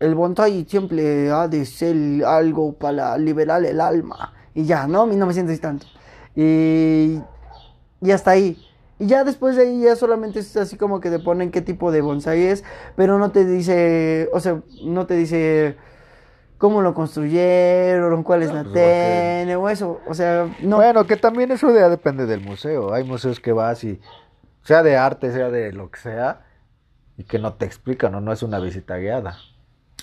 el bonsai siempre ha de ser algo para liberar el alma. Y ya, ¿no? 1900 y tanto. Y y hasta ahí. Y ya después de ahí ya solamente es así como que te ponen qué tipo de bonsai es, pero no te dice, o sea, no te dice cómo lo construyeron, cuál es la pues, tene o eso, o sea, no. Bueno, que también eso ya depende del museo. Hay museos que vas y, sea de arte, sea de lo que sea, y que no te explican o no es una visita guiada.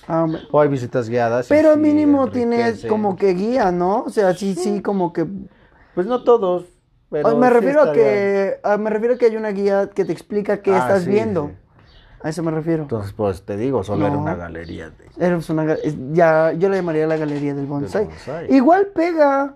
Ah. O hay visitas guiadas. pero sí mínimo tiene enriquecen. como que guía, ¿no? O sea, sí, sí, como que Pues no todos. Pero Ay, me sí refiero a que a- me refiero a que hay una guía que te explica qué Ah, estás sí, viendo. sí. A eso me refiero. Entonces, pues te digo, solo era una galería de. Eres una ya yo le llamaría la galería del bonsai. bonsai. Igual pega,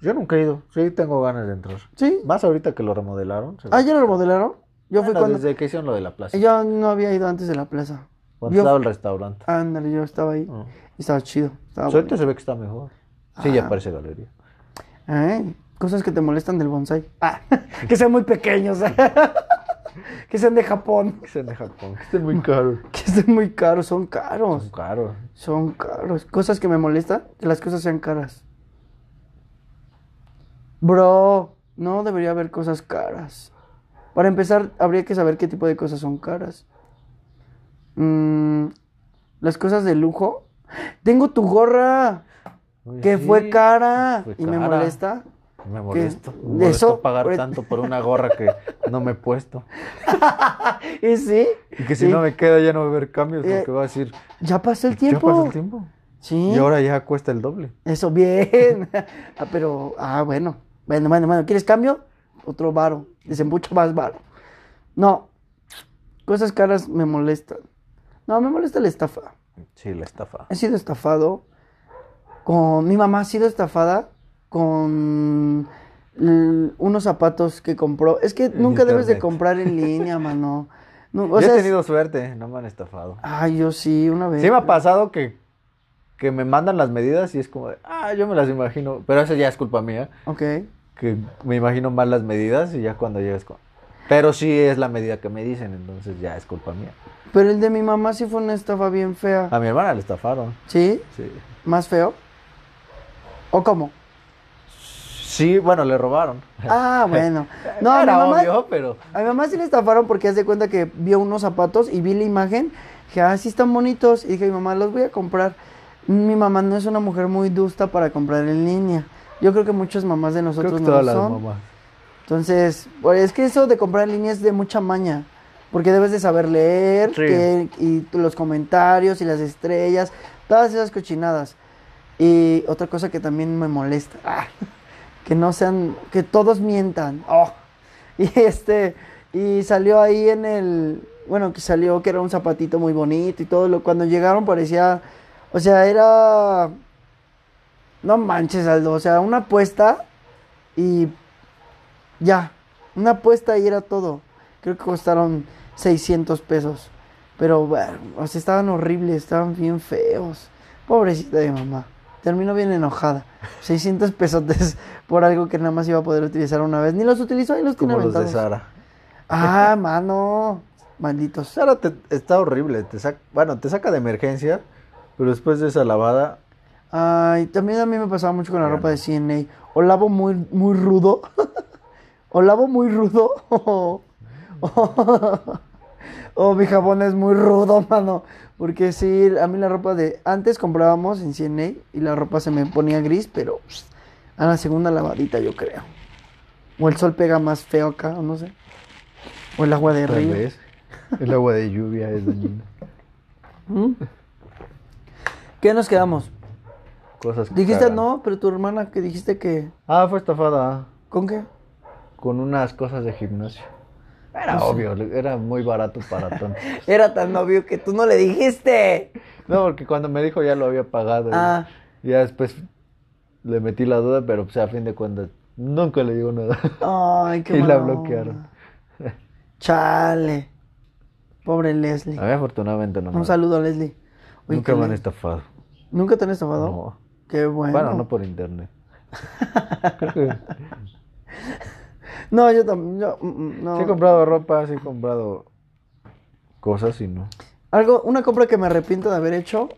Yo nunca he ido. Sí, tengo ganas de entrar. ¿sí? Más ahorita que lo remodelaron. Ah, ya lo remodelaron. Yo fui Bueno, cuando Desde que hicieron lo de la plaza. yo no había ido antes de la plaza. Cuando yo- estaba el restaurante. Ándale, yo estaba ahí. Ah. y Estaba chido. Estaba bonito. se ve que está mejor. Sí, ya Ah. parece galería. Ay, cosas que te molestan del bonsai. Ah, [LAUGHS] que sean muy pequeños. [LAUGHS] que sean de Japón. Que sean de Japón, que estén muy caros. [LAUGHS] Que estén muy caros, son caros. Son caros. Son caros. Cosas que me molestan, que las cosas sean caras. Bro, no debería haber cosas caras. Para empezar, habría que saber qué tipo de cosas son caras. Mm, las cosas de lujo. Tengo tu gorra, que sí, fue cara fue y me molesta. Me molesto. Me molesto Eso, pagar tanto por una gorra que no me he puesto. [LAUGHS] Y sí, Y que si Sí. no me queda ya no va a haber cambios Eh, porque va a decir, ya pasó el ya tiempo. pasó el tiempo. Sí. Y ahora ya cuesta el doble. Eso, bien. [LAUGHS] ah, pero, ah, bueno. Bueno, bueno, bueno. ¿Quieres cambio? Otro varo. Desembucho más varo. No. Cosas caras me molestan. No, me molesta la estafa. Sí, la estafa. He sido estafado con... Mi mamá ha sido estafada con unos zapatos que compró. Es que nunca debes de comprar en [LAUGHS] línea, mano. No, o Yo sea, he tenido suerte, no me han estafado. Ay, yo sí, una vez. Sí me ha pasado que, que me mandan las medidas y es como de, ah, yo me las imagino. Pero eso ya es culpa mía, Ok. que me imagino mal las medidas y ya cuando llegas con... Pero sí es la medida que me dicen, entonces ya es culpa mía. Pero el de mi mamá sí fue una estafa bien fea. A mi hermana le estafaron. ¿Sí? Sí. ¿Más feo? ¿O cómo? Sí, bueno, le robaron. Ah, [LAUGHS] bueno. No, a mi, mamá, obvio, pero... a mi mamá sí le estafaron porque haz de cuenta que vio unos zapatos y vi la imagen. Dije, ah, sí están bonitos. Y dije, mi mamá, los voy a comprar. Mi mamá no es una mujer muy dusta para comprar en línea. Yo creo que muchas mamás de Creo nosotros que no todas lo las son. mamás. Entonces, pues, es que eso de comprar en línea es de mucha maña. Porque debes de saber leer Sí. que- y los comentarios y las estrellas, todas esas cochinadas. Y otra cosa que también me molesta, [LAUGHS] ah, que no sean, que todos mientan. Oh. [LAUGHS] Y este, y salió ahí en el, bueno, que salió que era un zapatito muy bonito y todo. Lo, cuando llegaron parecía, o sea, era, no manches, Aldo, o sea, una apuesta y ya, una apuesta y era todo. Creo que costaron 600 pesos. Pero bueno, o sea, estaban horribles, estaban bien feos. Pobrecita de mamá. Terminó bien enojada. 600 pesos [LAUGHS] por algo que nada más iba a poder utilizar una vez. Ni los utilizó y los tiene Como los de. Sara. Ah, [LAUGHS] mano. Malditos. Sara te- está horrible. Te saca, bueno, te saca de emergencia, pero después de esa lavada, Ay, también a mí me pasaba mucho con la ropa de CNA. O lavo muy, muy rudo. [LAUGHS] o lavo muy rudo. O, [LAUGHS] o- o mi jabón es muy rudo, mano. Porque sí, a mí la ropa de... Antes comprábamos en CNA y la ropa se me ponía gris, pero pss, a la segunda lavadita yo creo. O el sol pega más feo acá, o no sé. O el agua de tal río. vez, el agua de lluvia es dañina. ¿Mm? ¿Qué nos quedamos? Cosas que Dijiste cagan. no, pero tu hermana que dijiste que... Ah, fue estafada ¿Con qué? Con unas cosas de gimnasio. Era Pues obvio, era muy barato para tontos. [LAUGHS] Era tan obvio que tú no le dijiste. No, porque cuando me dijo ya lo había pagado. y Ah. Ya después le metí la duda, pero pues a fin de cuentas nunca le digo nada. Ay, qué [LAUGHS] Y la bloquearon. onda. Chale. Pobre Leslie. A mí afortunadamente no me Un saludo a Leslie. Nunca ¿qué me han estafado. ¿Nunca te han estafado? No. Qué bueno. Bueno, no por internet. [LAUGHS] Creo que No, yo también. yo, mm, mm, no. sí he comprado ropa, sí he comprado cosas y no. Algo, una compra que me arrepiento de haber hecho,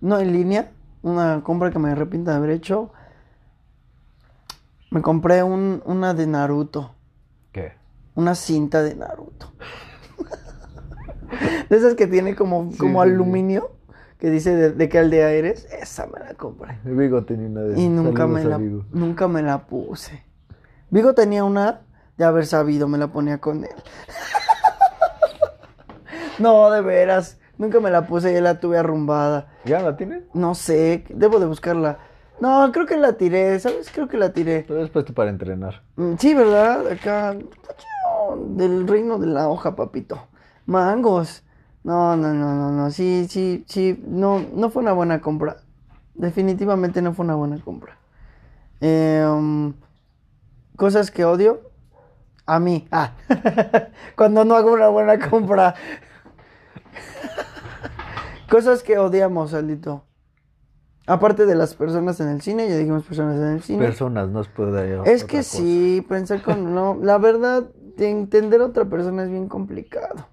no en línea, una compra que me arrepiento de haber hecho. Me compré un, una de Naruto. ¿Qué? Una cinta de Naruto. [LAUGHS] de esas que tiene como, Sí, como sí, sí. aluminio. Que dice de, de qué aldea eres. Esa me la compré. Vigo tenía una de Y esas. nunca me, la, nunca me la puse. Vigo tenía una de haber sabido, me la ponía con él. [LAUGHS] no, de veras. Nunca me la puse, ya la tuve arrumbada. ¿Ya la tienes? No sé, debo de buscarla. No, creo que la tiré, ¿sabes? Creo que la tiré. Pero es puesto para entrenar. Mm, Sí, ¿verdad? Acá, del reino de la hoja, papito. Mangos. No, no, no, no, no. Sí, sí, sí. No, no fue una buena compra. Definitivamente no fue una buena compra. Em, cosas que odio. A mí. Ah. [LAUGHS] Cuando no hago una buena compra. cosas que odiamos, Aldito. Aparte de las personas en el cine, ya dijimos personas en el cine. Personas, no se puede dar Es que cosa. sí, pensar con... No, la verdad, de entender a otra persona es bien complicado.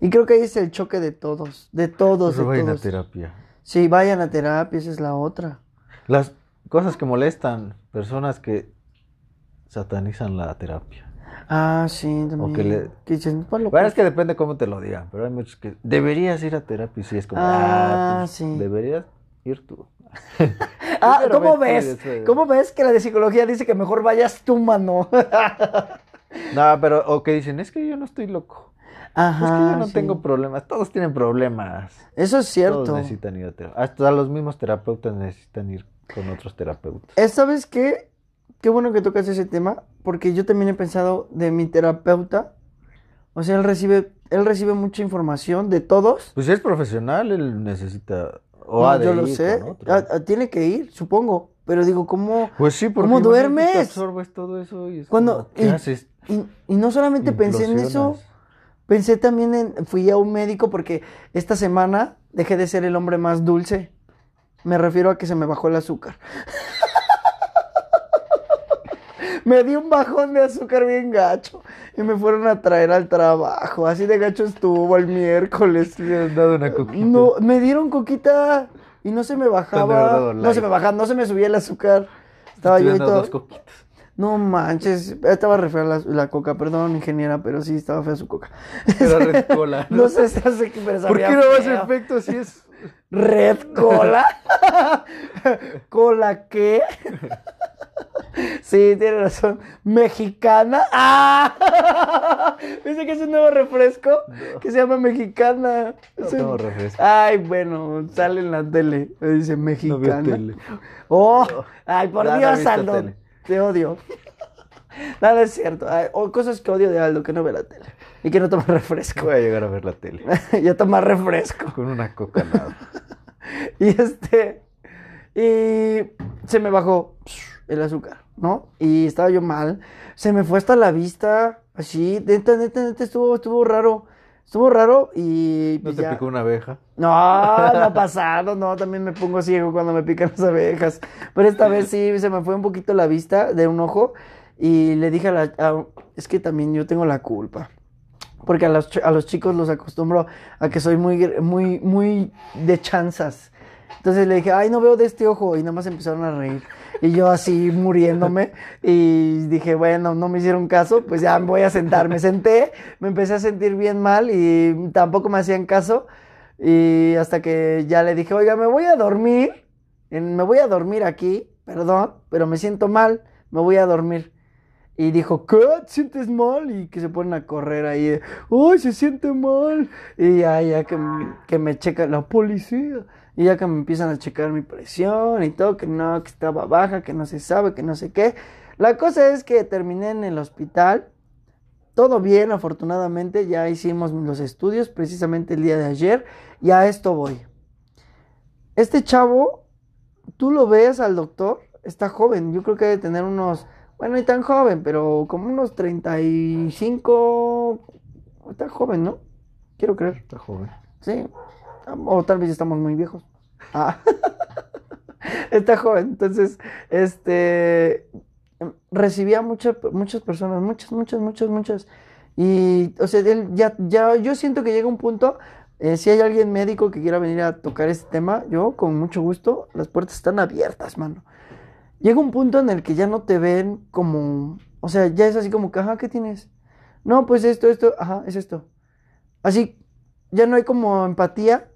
Y creo que ahí es el choque de todos, de todos, Pero de vayan a terapia. Sí, vayan a terapia, esa es la otra. Las cosas que molestan, personas que satanizan la terapia. Ah, sí, también. que le- Que dicen, "Pa' loco". Bueno, es que depende cómo te lo digan, pero hay muchos que deberías ir a terapia y sí es como, Ah, ah, pues, sí. deberías ir tú. [LAUGHS] Ah, ¿cómo ves ¿Cómo ves que la de psicología dice que mejor vayas tú, mano? [LAUGHS] No, pero, o que dicen, es que yo no estoy loco. Ajá. es que yo no sí. tengo problemas. Todos tienen problemas. Eso es Todos cierto. necesitan ir a terapia. Hasta los mismos terapeutas necesitan ir con otros terapeutas. Eh, ¿Sabes qué? Qué bueno que tocas ese tema, porque yo también he pensado de mi terapeuta. O sea, él recibe, él recibe mucha información de todos. Pues si es profesional, él necesita. O No, ha de yo lo sé. tiene que ir, supongo. Pero digo, ¿cómo? Pues sí, porque ¿Cómo duermes? Te absorbes todo eso y es Cuando- como, ¿qué y- haces? Y, y no solamente pensé en eso, pensé también en, fui a un médico porque esta semana dejé de ser el hombre más dulce. Me refiero a que se me bajó el azúcar. [LAUGHS] me di un bajón de azúcar bien gacho y me fueron a traer al trabajo. Así de gacho estuvo el miércoles. Le han dado una coquita. No, me dieron coquita y no se me bajaba. No se me bajaba, no se me subía el azúcar. Te Estaba yo y todo. dos coquitas. No manches, estaba re fea la, la coca, perdón, ingeniera, pero sí estaba fea su coca. Era red cola. No sé si hace que pero ¿Por qué no hace efecto si es Red cola. [LAUGHS] ¿Cola qué? [LAUGHS] Sí, tiene razón. ¿Mexicana? ¡Ah! [LAUGHS] Dice que es un nuevo refresco que se llama mexicana. No Es un- refresco. Ay, bueno, sale en la tele. Dice No mexicana. tele. Oh, ay, por Dios, Aldo. tele. Te odio. [LAUGHS] Nada es cierto. Ay, o cosas que odio de Aldo, que no ve la tele. Y que no toma refresco. Voy a llegar a ver la tele. [LAUGHS] ya toma refresco. Con una coca lado. Y este. Y se me bajó el azúcar, ¿no? Y estaba yo mal. Se me fue hasta la vista. Así. Neta, neta, neta, estuvo, estuvo raro. Estuvo raro y. ¿No pues te ya- picó una abeja? No, no ha pasado, no, también me pongo ciego cuando me pican las abejas. Pero esta vez sí, se me fue un poquito la vista de un ojo y le dije a la... a- es que también yo tengo la culpa. Porque a los, a los chicos los acostumbro a que soy muy, muy, muy de chanzas. Entonces le dije, ay, no veo de este ojo. Y nada más empezaron a reír. Y yo así muriéndome. Y dije, bueno, no me hicieron caso, pues ya me voy a sentar. Me senté, me empecé a sentir bien mal y tampoco me hacían caso. Y hasta que ya le dije, oiga, me voy a dormir. Me voy a dormir aquí, perdón, pero me siento mal, me voy a dormir. Y dijo, ¿qué? ¿Te sientes mal? Y que se ponen a correr ahí. ¡Ay, se siente mal! Y ya, ya que, que me checa la policía. Y ya que me empiezan a checar mi presión y todo, que no, que estaba baja, que no se sabe, que no sé qué. La cosa es que terminé en el hospital. Todo bien, afortunadamente. Ya hicimos los estudios precisamente el día de ayer. Y a esto voy. Este chavo, tú lo ves al doctor, está joven. Yo creo que debe tener unos, bueno, ni tan joven, pero como unos 35. Está joven, ¿no? Quiero creer. Está joven. Sí. O tal vez estamos muy viejos. Ah. [LAUGHS] Está joven. Entonces, este. Recibía muchas muchas personas, muchas, muchas, muchas, muchas. Y, o sea, él ya, ya, yo siento que llega un punto. eh, si hay alguien médico que quiera venir a tocar este tema, yo con mucho gusto, las puertas están abiertas, mano. llega un punto en el que ya no te ven como, o sea, ya es así como que, ajá, ¿qué tienes? No, pues esto, esto, ajá, es esto. Así, ya no hay como empatía,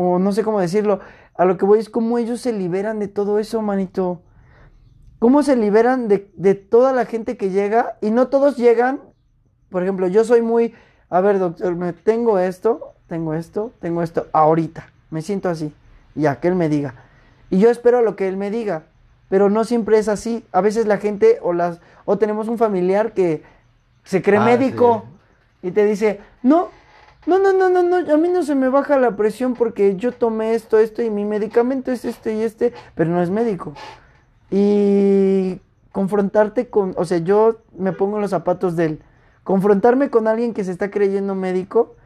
o no sé cómo decirlo. A lo que voy es cómo ellos se liberan de todo eso, manito. Cómo se liberan de, de toda la gente que llega, y no todos llegan. Por ejemplo, yo soy muy, a ver, doctor, me tengo esto, tengo esto, tengo esto, ahorita, me siento así, ya que él me diga. Y yo espero lo que él me diga, pero no siempre es así. A veces la gente o las o tenemos un familiar que se cree Ah, médico y te dice, "No, no, no, no, no, no, a mí no se me baja la presión porque yo tomé esto, esto y mi medicamento es este y este, pero no es médico." Y confrontarte con, o sea, yo me pongo en los zapatos de él. Confrontarme con alguien que se está creyendo médico,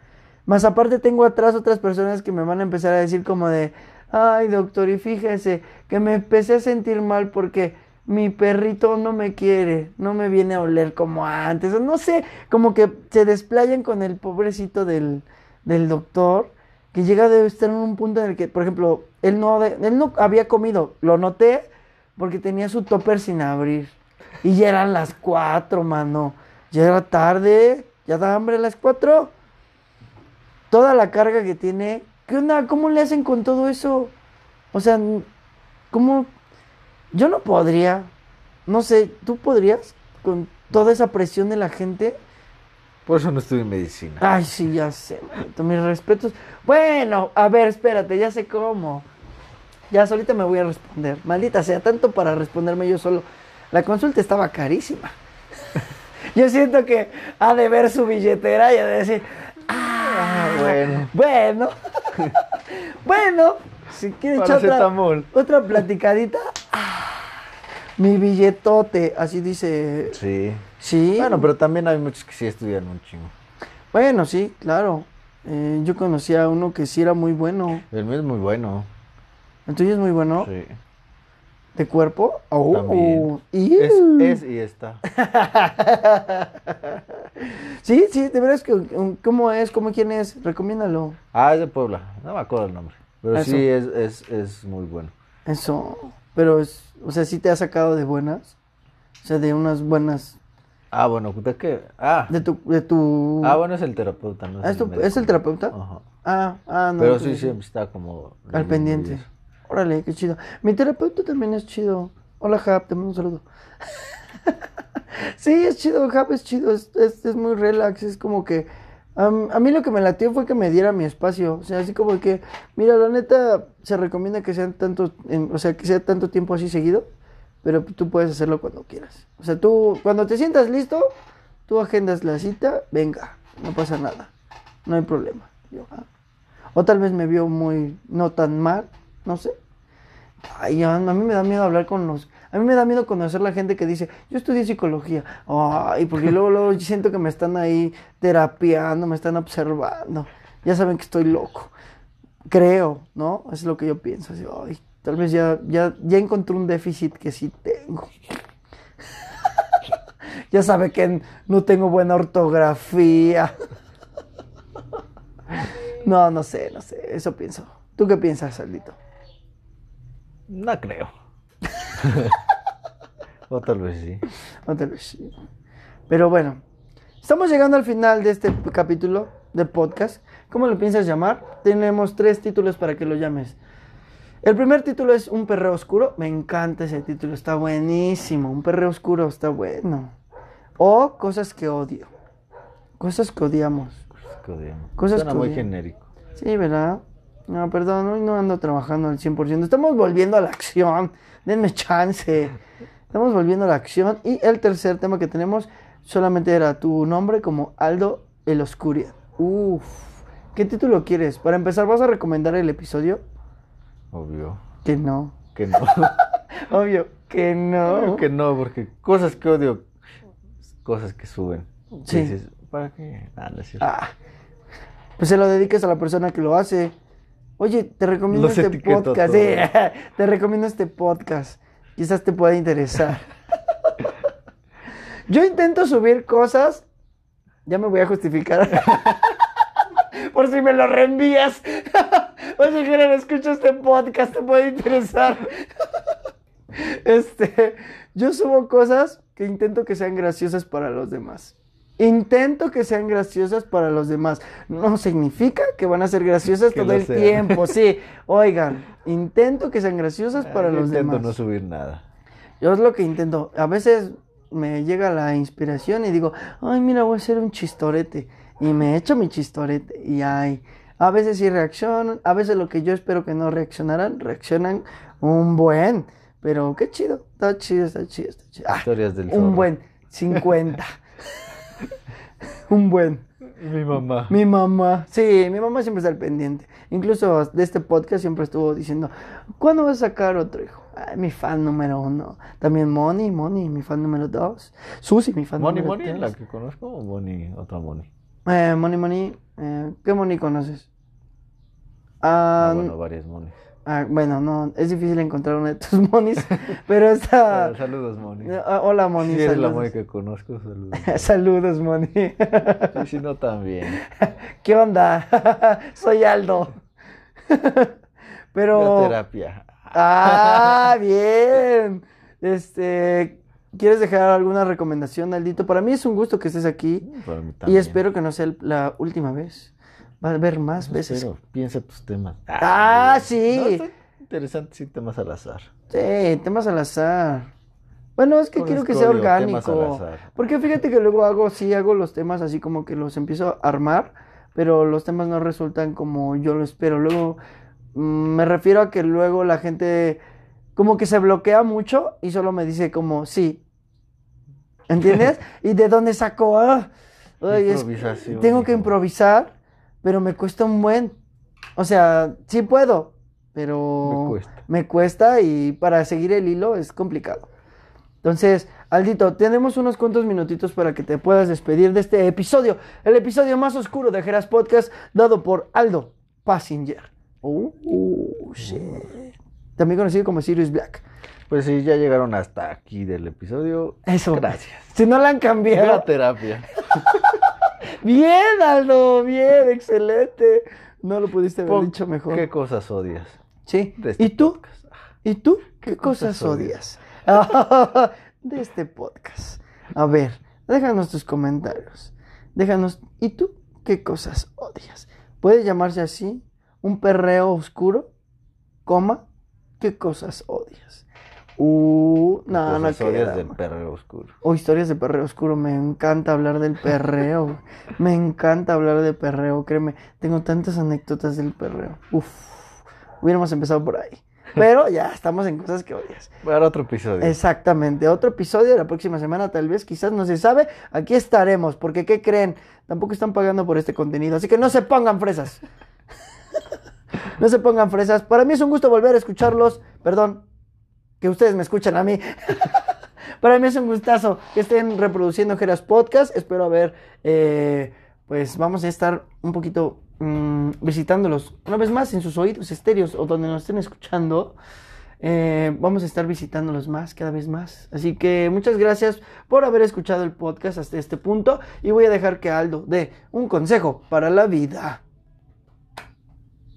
más aparte tengo atrás otras personas que me van a empezar a decir como de, ay doctor, y fíjese que me empecé a sentir mal porque mi perrito no me quiere, no me viene a oler como antes, o no sé, como que se desplayan con el pobrecito del, del doctor, que llega a estar en un punto en el que, por ejemplo, él no, él no había comido, lo noté porque tenía su topper sin abrir. Y ya eran las cuatro, mano. Ya era tarde, ya da hambre a las cuatro. Toda la carga que tiene. ¿Qué onda? ¿Cómo le hacen con todo eso? O sea, ¿cómo? Yo no podría. No sé, ¿tú podrías? Con toda esa presión de la gente. Por eso no estuve en medicina. Ay, sí, ya sé, manito, mis respetos. Bueno, a ver, espérate, ya sé cómo. Ya solita me voy a responder. Maldita sea, tanto para responderme yo solo. La consulta estaba carísima. [LAUGHS] Yo siento que ha de ver su billetera y ha de decir, ah, bueno. bueno, [LAUGHS] bueno, si quiere echar otra, otra platicadita, ah, mi billetote, así dice, Sí. sí. Bueno, pero también hay muchos que sí estudian un chingo. Bueno, sí, claro. Eh, yo conocí a uno que sí era muy bueno. El mío es muy bueno. ¿El tuyo es muy bueno? Sí. ¿De cuerpo? Oh, También. ¡Iu! Es, es y está. [LAUGHS] Sí, sí, de veras que um, ¿cómo es? ¿Cómo quién es? Recomiéndalo. Ah, es de Puebla. No me acuerdo el nombre. Pero Eso. sí es, es, es muy bueno. Eso. Pero es, o sea, sí te ha sacado de buenas. O sea, de unas buenas. Ah, bueno, ¿de qué? Ah, De tu. De tu... ah bueno, es el terapeuta, ¿no? ¿es, tu- médico. ¿es el terapeuta? Ajá. Ah, ah, no. Pero sí, siempre está como... Al pendiente. Órale, qué chido. Mi terapeuta también es chido. Hola, Hap, te mando un saludo. [LAUGHS] sí, es chido, Hap es chido. Es, es, es muy relax. Es como que. A mí lo que me latió fue que me diera mi espacio. O sea, así como que. Mira, la neta, se recomienda que sean tanto. o sea, que sea tanto tiempo así seguido. Pero tú puedes hacerlo cuando quieras. O sea, tú, cuando te sientas listo, tú agendas la cita, venga, no pasa nada. No hay problema. Yo, ah. O tal vez me vio muy no tan mal, no sé. A mí me da miedo hablar con los... A mí me da miedo conocer la gente que dice, yo estudié psicología. Ay, porque luego, luego siento que me están ahí terapiando, me están observando. Ya saben que estoy loco. Creo, ¿no? Es lo que yo pienso. Tal vez ya, ya, ya encontré un déficit que sí tengo. [LAUGHS] ya sabe que no tengo buena ortografía. [LAUGHS] No, no sé, no sé, eso pienso. ¿Tú qué piensas, Saldito? No creo. [LAUGHS] o tal vez sí. Te lo sé. Pero bueno, estamos llegando al final de este capítulo de podcast. ¿Cómo lo piensas llamar? Tenemos tres títulos para que lo llames. El primer título es Un perreo oscuro. Me encanta ese título, está buenísimo. Un perreo oscuro está bueno. O Cosas que odio. Cosas que odiamos. Cosas que odiamos. Cosas Suena que muy odiamos. genérico. Sí, ¿verdad? No, perdón, hoy no ando trabajando al 100%. Estamos volviendo a la acción. Denme chance. Estamos volviendo a la acción. Y el tercer tema que tenemos solamente era tu nombre como Aldo el Oscuria. Uf. ¿Qué título quieres? Para empezar, ¿vas a recomendar el episodio? Obvio. Que no. Que no. [LAUGHS] Obvio, que no. Obvio que no, porque cosas que odio, cosas que suben. Sí. Dices, ¿para qué? Ah, no es cierto. Ah. Pues se lo dediques a la persona que lo hace. Oye, te recomiendo Los este podcast. [LAUGHS] te recomiendo este podcast. Quizás te pueda interesar. [LAUGHS] Yo intento subir cosas. Ya me voy a justificar. [LAUGHS] Por si me lo reenvías. Oye, Gerard, escucha este podcast, te puede interesar. Este, yo subo cosas que intento que sean graciosas para los demás. Intento que sean graciosas para los demás. No significa que van a ser graciosas Que todo el sean. tiempo. Sí, [LAUGHS] oigan, intento que sean graciosas para Yo los intento demás. no subir nada. Yo es lo que intento. A veces me llega la inspiración y digo, ay, mira, voy a hacer un chistorete. Y me echo mi chistorete. Y ay, a veces sí reaccionan. A veces lo que yo espero que no reaccionaran, reaccionan un buen. Pero qué chido. Está chido, está chido, está chido. Ah, Historias del un zorro. buen. 50. [LAUGHS] un buen. Mi mamá. Mi mamá, sí, mi mamá siempre está al pendiente. Incluso de este podcast siempre estuvo diciendo, ¿cuándo vas a sacar otro hijo? Ay, mi fan número uno. También Moni, Moni, mi fan número dos. Susi, mi fan Moni número Moni, tres. la que conozco, o Moni, otra Moni. Eh, Moni, Moni, eh, ¿qué Moni conoces? Ah, Ah, bueno, varias Monis. Ah, bueno, no, es difícil encontrar una de tus [LAUGHS] Monis, pero esta... Saludos, Moni. Ah, hola, Moni, Si eres la. Moni que conozco, saludos. [LAUGHS] Saludos, Moni. Sí, si no, también. [LAUGHS] ¿Qué onda? Soy Aldo. Pero... La terapia. Ah, bien. Este, ¿quieres dejar alguna recomendación, Aldito? Para mí es un gusto que estés aquí Para mí y también. espero que no sea la última vez. Va a haber más veces. espero. Piensa tus temas. Ah, sí. No, está interesante, sí, temas al azar. Sí, temas al azar. Bueno, es que Con quiero que sea orgánico. Porque fíjate que luego hago, sí, hago los temas así como que los empiezo a armar, pero los temas no resultan como yo lo espero. Luego, mm, me refiero a que luego la gente como que se bloquea mucho y solo me dice como, sí. ¿Entiendes? [LAUGHS] ¿Y de dónde sacó? Ah, ay, es- Improvisación, tengo que improvisar, pero me cuesta un buen. O sea, sí puedo, pero Me cuesta. me cuesta y para seguir el hilo es complicado. Entonces, Aldito, tenemos unos cuantos minutitos para que te puedas despedir de este episodio, el episodio más oscuro de Geras Podcast, dado por Aldo Passenger. Oh, oh, shit. También conocido como Sirius Black. Pues sí, ya llegaron hasta aquí del episodio. Eso. Gracias. Si no la han cambiado. a terapia. [LAUGHS] Bien, Aldo, bien, excelente. No lo pudiste haber Pon- dicho mejor. ¿Qué cosas odias? Sí. este ¿Y tú? podcast? ¿Y tú? ¿Qué, ¿Qué cosas, cosas odias? [LAUGHS] de este podcast. A ver, déjanos tus comentarios. Déjanos, ¿y tú qué cosas odias? Puede llamarse así, un perreo oscuro, coma, ¿qué cosas odias? Uh, ¿Qué no, no cosas odias queda, del perreo oscuro? O historias de perreo oscuro, me encanta hablar del perreo. me encanta hablar de perreo, créeme. Tengo tantas anécdotas del perreo. Uf, hubiéramos empezado por ahí. Pero ya estamos en cosas que odias. Para otro episodio. Exactamente, otro episodio la próxima semana, tal vez, quizás no se sabe. Aquí estaremos, porque ¿qué creen? Tampoco están pagando por este contenido, así que no se pongan fresas. [LAUGHS] no se pongan fresas. Para mí es un gusto volver a escucharlos. Perdón, que ustedes me escuchan a mí. [LAUGHS] Para mí es un gustazo que estén reproduciendo Geras Podcast. Espero haber, eh, pues vamos a estar un poquito mm, visitándolos una vez más en sus oídos estéreos o donde nos estén escuchando. Eh, vamos a estar visitándolos más, cada vez más. Así que muchas gracias por haber escuchado el podcast hasta este punto. Y voy a dejar que Aldo dé un consejo para la vida.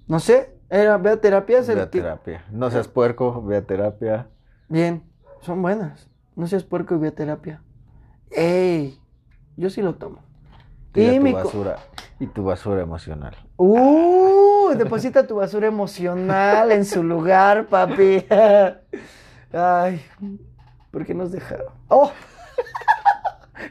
No sé, era, ve a terapia. Ve a terapia. No seas puerco, ve a terapia. Bien, son buenas. No seas puerco y ve a terapia. ¡Ey! Yo sí lo tomo. Tira Y tu mi basura. Y tu basura emocional. ¡Uh! [LAUGHS] Deposita tu basura emocional en su lugar, papi. [LAUGHS] Ay, ¿por qué nos dejaron? ¡Oh!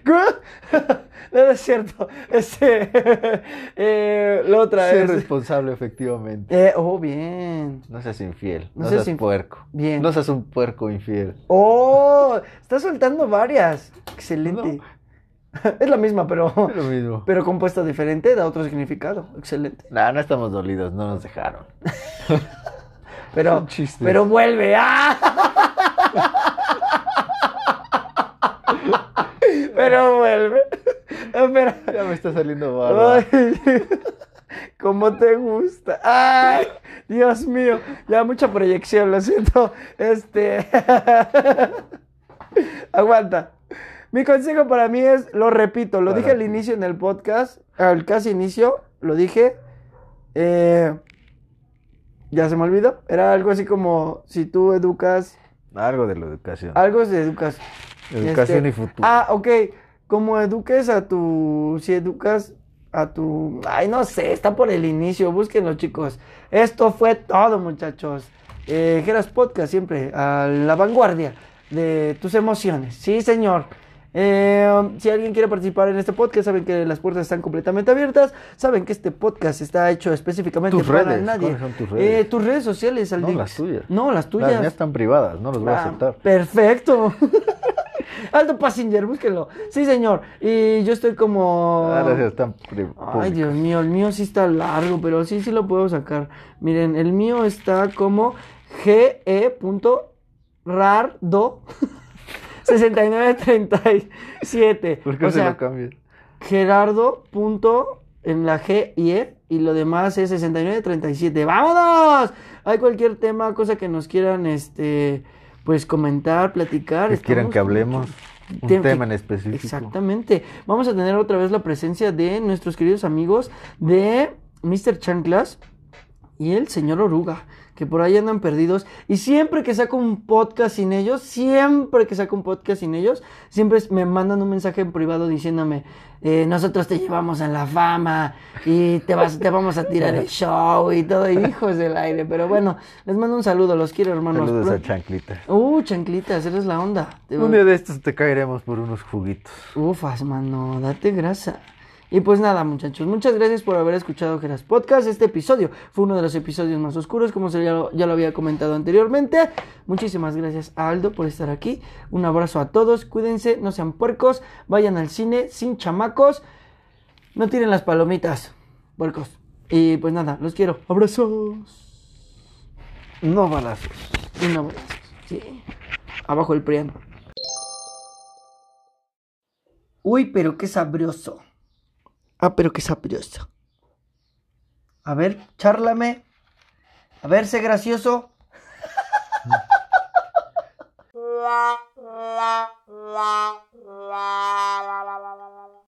[LAUGHS] No, es cierto. [LAUGHS] Este, [LAUGHS] eh, la otra Sé es. responsable, efectivamente. Eh, oh, bien. No seas infiel. No No, seas inf- puerco. Bien. No seas un puerco infiel. ¡Oh! Está soltando varias. Excelente. [LAUGHS] Es la misma, pero, Es lo mismo. pero compuesta diferente, da otro significado. Excelente. No, no estamos dolidos, no nos dejaron. Pero, pero vuelve. ¡Ah! Pero vuelve. Espera. [LAUGHS] Ya me está saliendo barba. Ay, [LAUGHS] ¿Cómo te gusta? ¡Ay! Dios mío. Ya mucha proyección, lo siento. Este. [LAUGHS] Aguanta. Mi consejo para mí es, lo repito, lo Para dije al inicio en el podcast, al casi inicio, lo dije. eh, ya se me olvidó. Era algo así como, si tú educas Algo de la educación. Algo de educación. Educación Este, y futuro. Ah, ok. Como eduques a tu. Si educas a tu. Ay, no sé, está por el inicio. Búsquenlo, chicos. Esto fue todo, muchachos. Eh, Geras Podcast, siempre a la vanguardia de tus emociones. Sí, señor. Eh, si alguien quiere participar en este podcast, saben que las puertas están completamente abiertas. Saben que este podcast está hecho específicamente Tus para redes, nadie. ¿cuáles son tus redes? Eh, tus redes sociales, no Aldix. las tuyas. No, las tuyas. Las mías están privadas, no las voy a Ah, aceptar. Perfecto. [LAUGHS] Alto Passenger, búsquenlo. Sí, señor. Y yo estoy como. Ah, gracias, están pri- Ay. Dios mío, el mío sí está largo, pero sí, sí lo puedo sacar. Miren, el mío está como ge.rardo [LAUGHS] 6937. ¿Por qué o se sea, lo cambias? Gerardo. Punto en la G y E y lo demás es 6937. ¡Vámonos! Hay cualquier tema, cosa que nos quieran este pues comentar, platicar. Que quieran que hablemos un Tem- tema en específico. Exactamente. Vamos a tener otra vez la presencia de nuestros queridos amigos de Mr. Chanclas y el señor Oruga, que por ahí andan perdidos. Y siempre que saco un podcast sin ellos, siempre que saco un podcast sin ellos, siempre me mandan un mensaje en privado diciéndome, eh, nosotros te llevamos en la fama y te, vas, te vamos a tirar el [LAUGHS] show y todo, hijos del aire. Pero bueno, les mando un saludo, los quiero hermanos. Saludos a Pron- Chanclita. Uh, chanclitas, eres la onda. Un día de estos te caeremos por unos juguitos. Ufas, mano, date grasa. Y pues nada, muchachos, muchas gracias por haber escuchado Geras Podcast. Este episodio fue uno de los episodios más oscuros, como ya, lo, ya lo había comentado anteriormente. Muchísimas gracias a Aldo por estar aquí. Un abrazo a todos, cuídense, no sean puercos, vayan al cine sin chamacos, no tiren las palomitas, puercos. Y pues nada, los quiero. Abrazos. No balazos. Y un abrazo. Sí. Abajo el priano. Uy, pero qué sabroso. Ah, pero qué sabroso. A ver, chárlame. A ver, sé gracioso. la la la la la la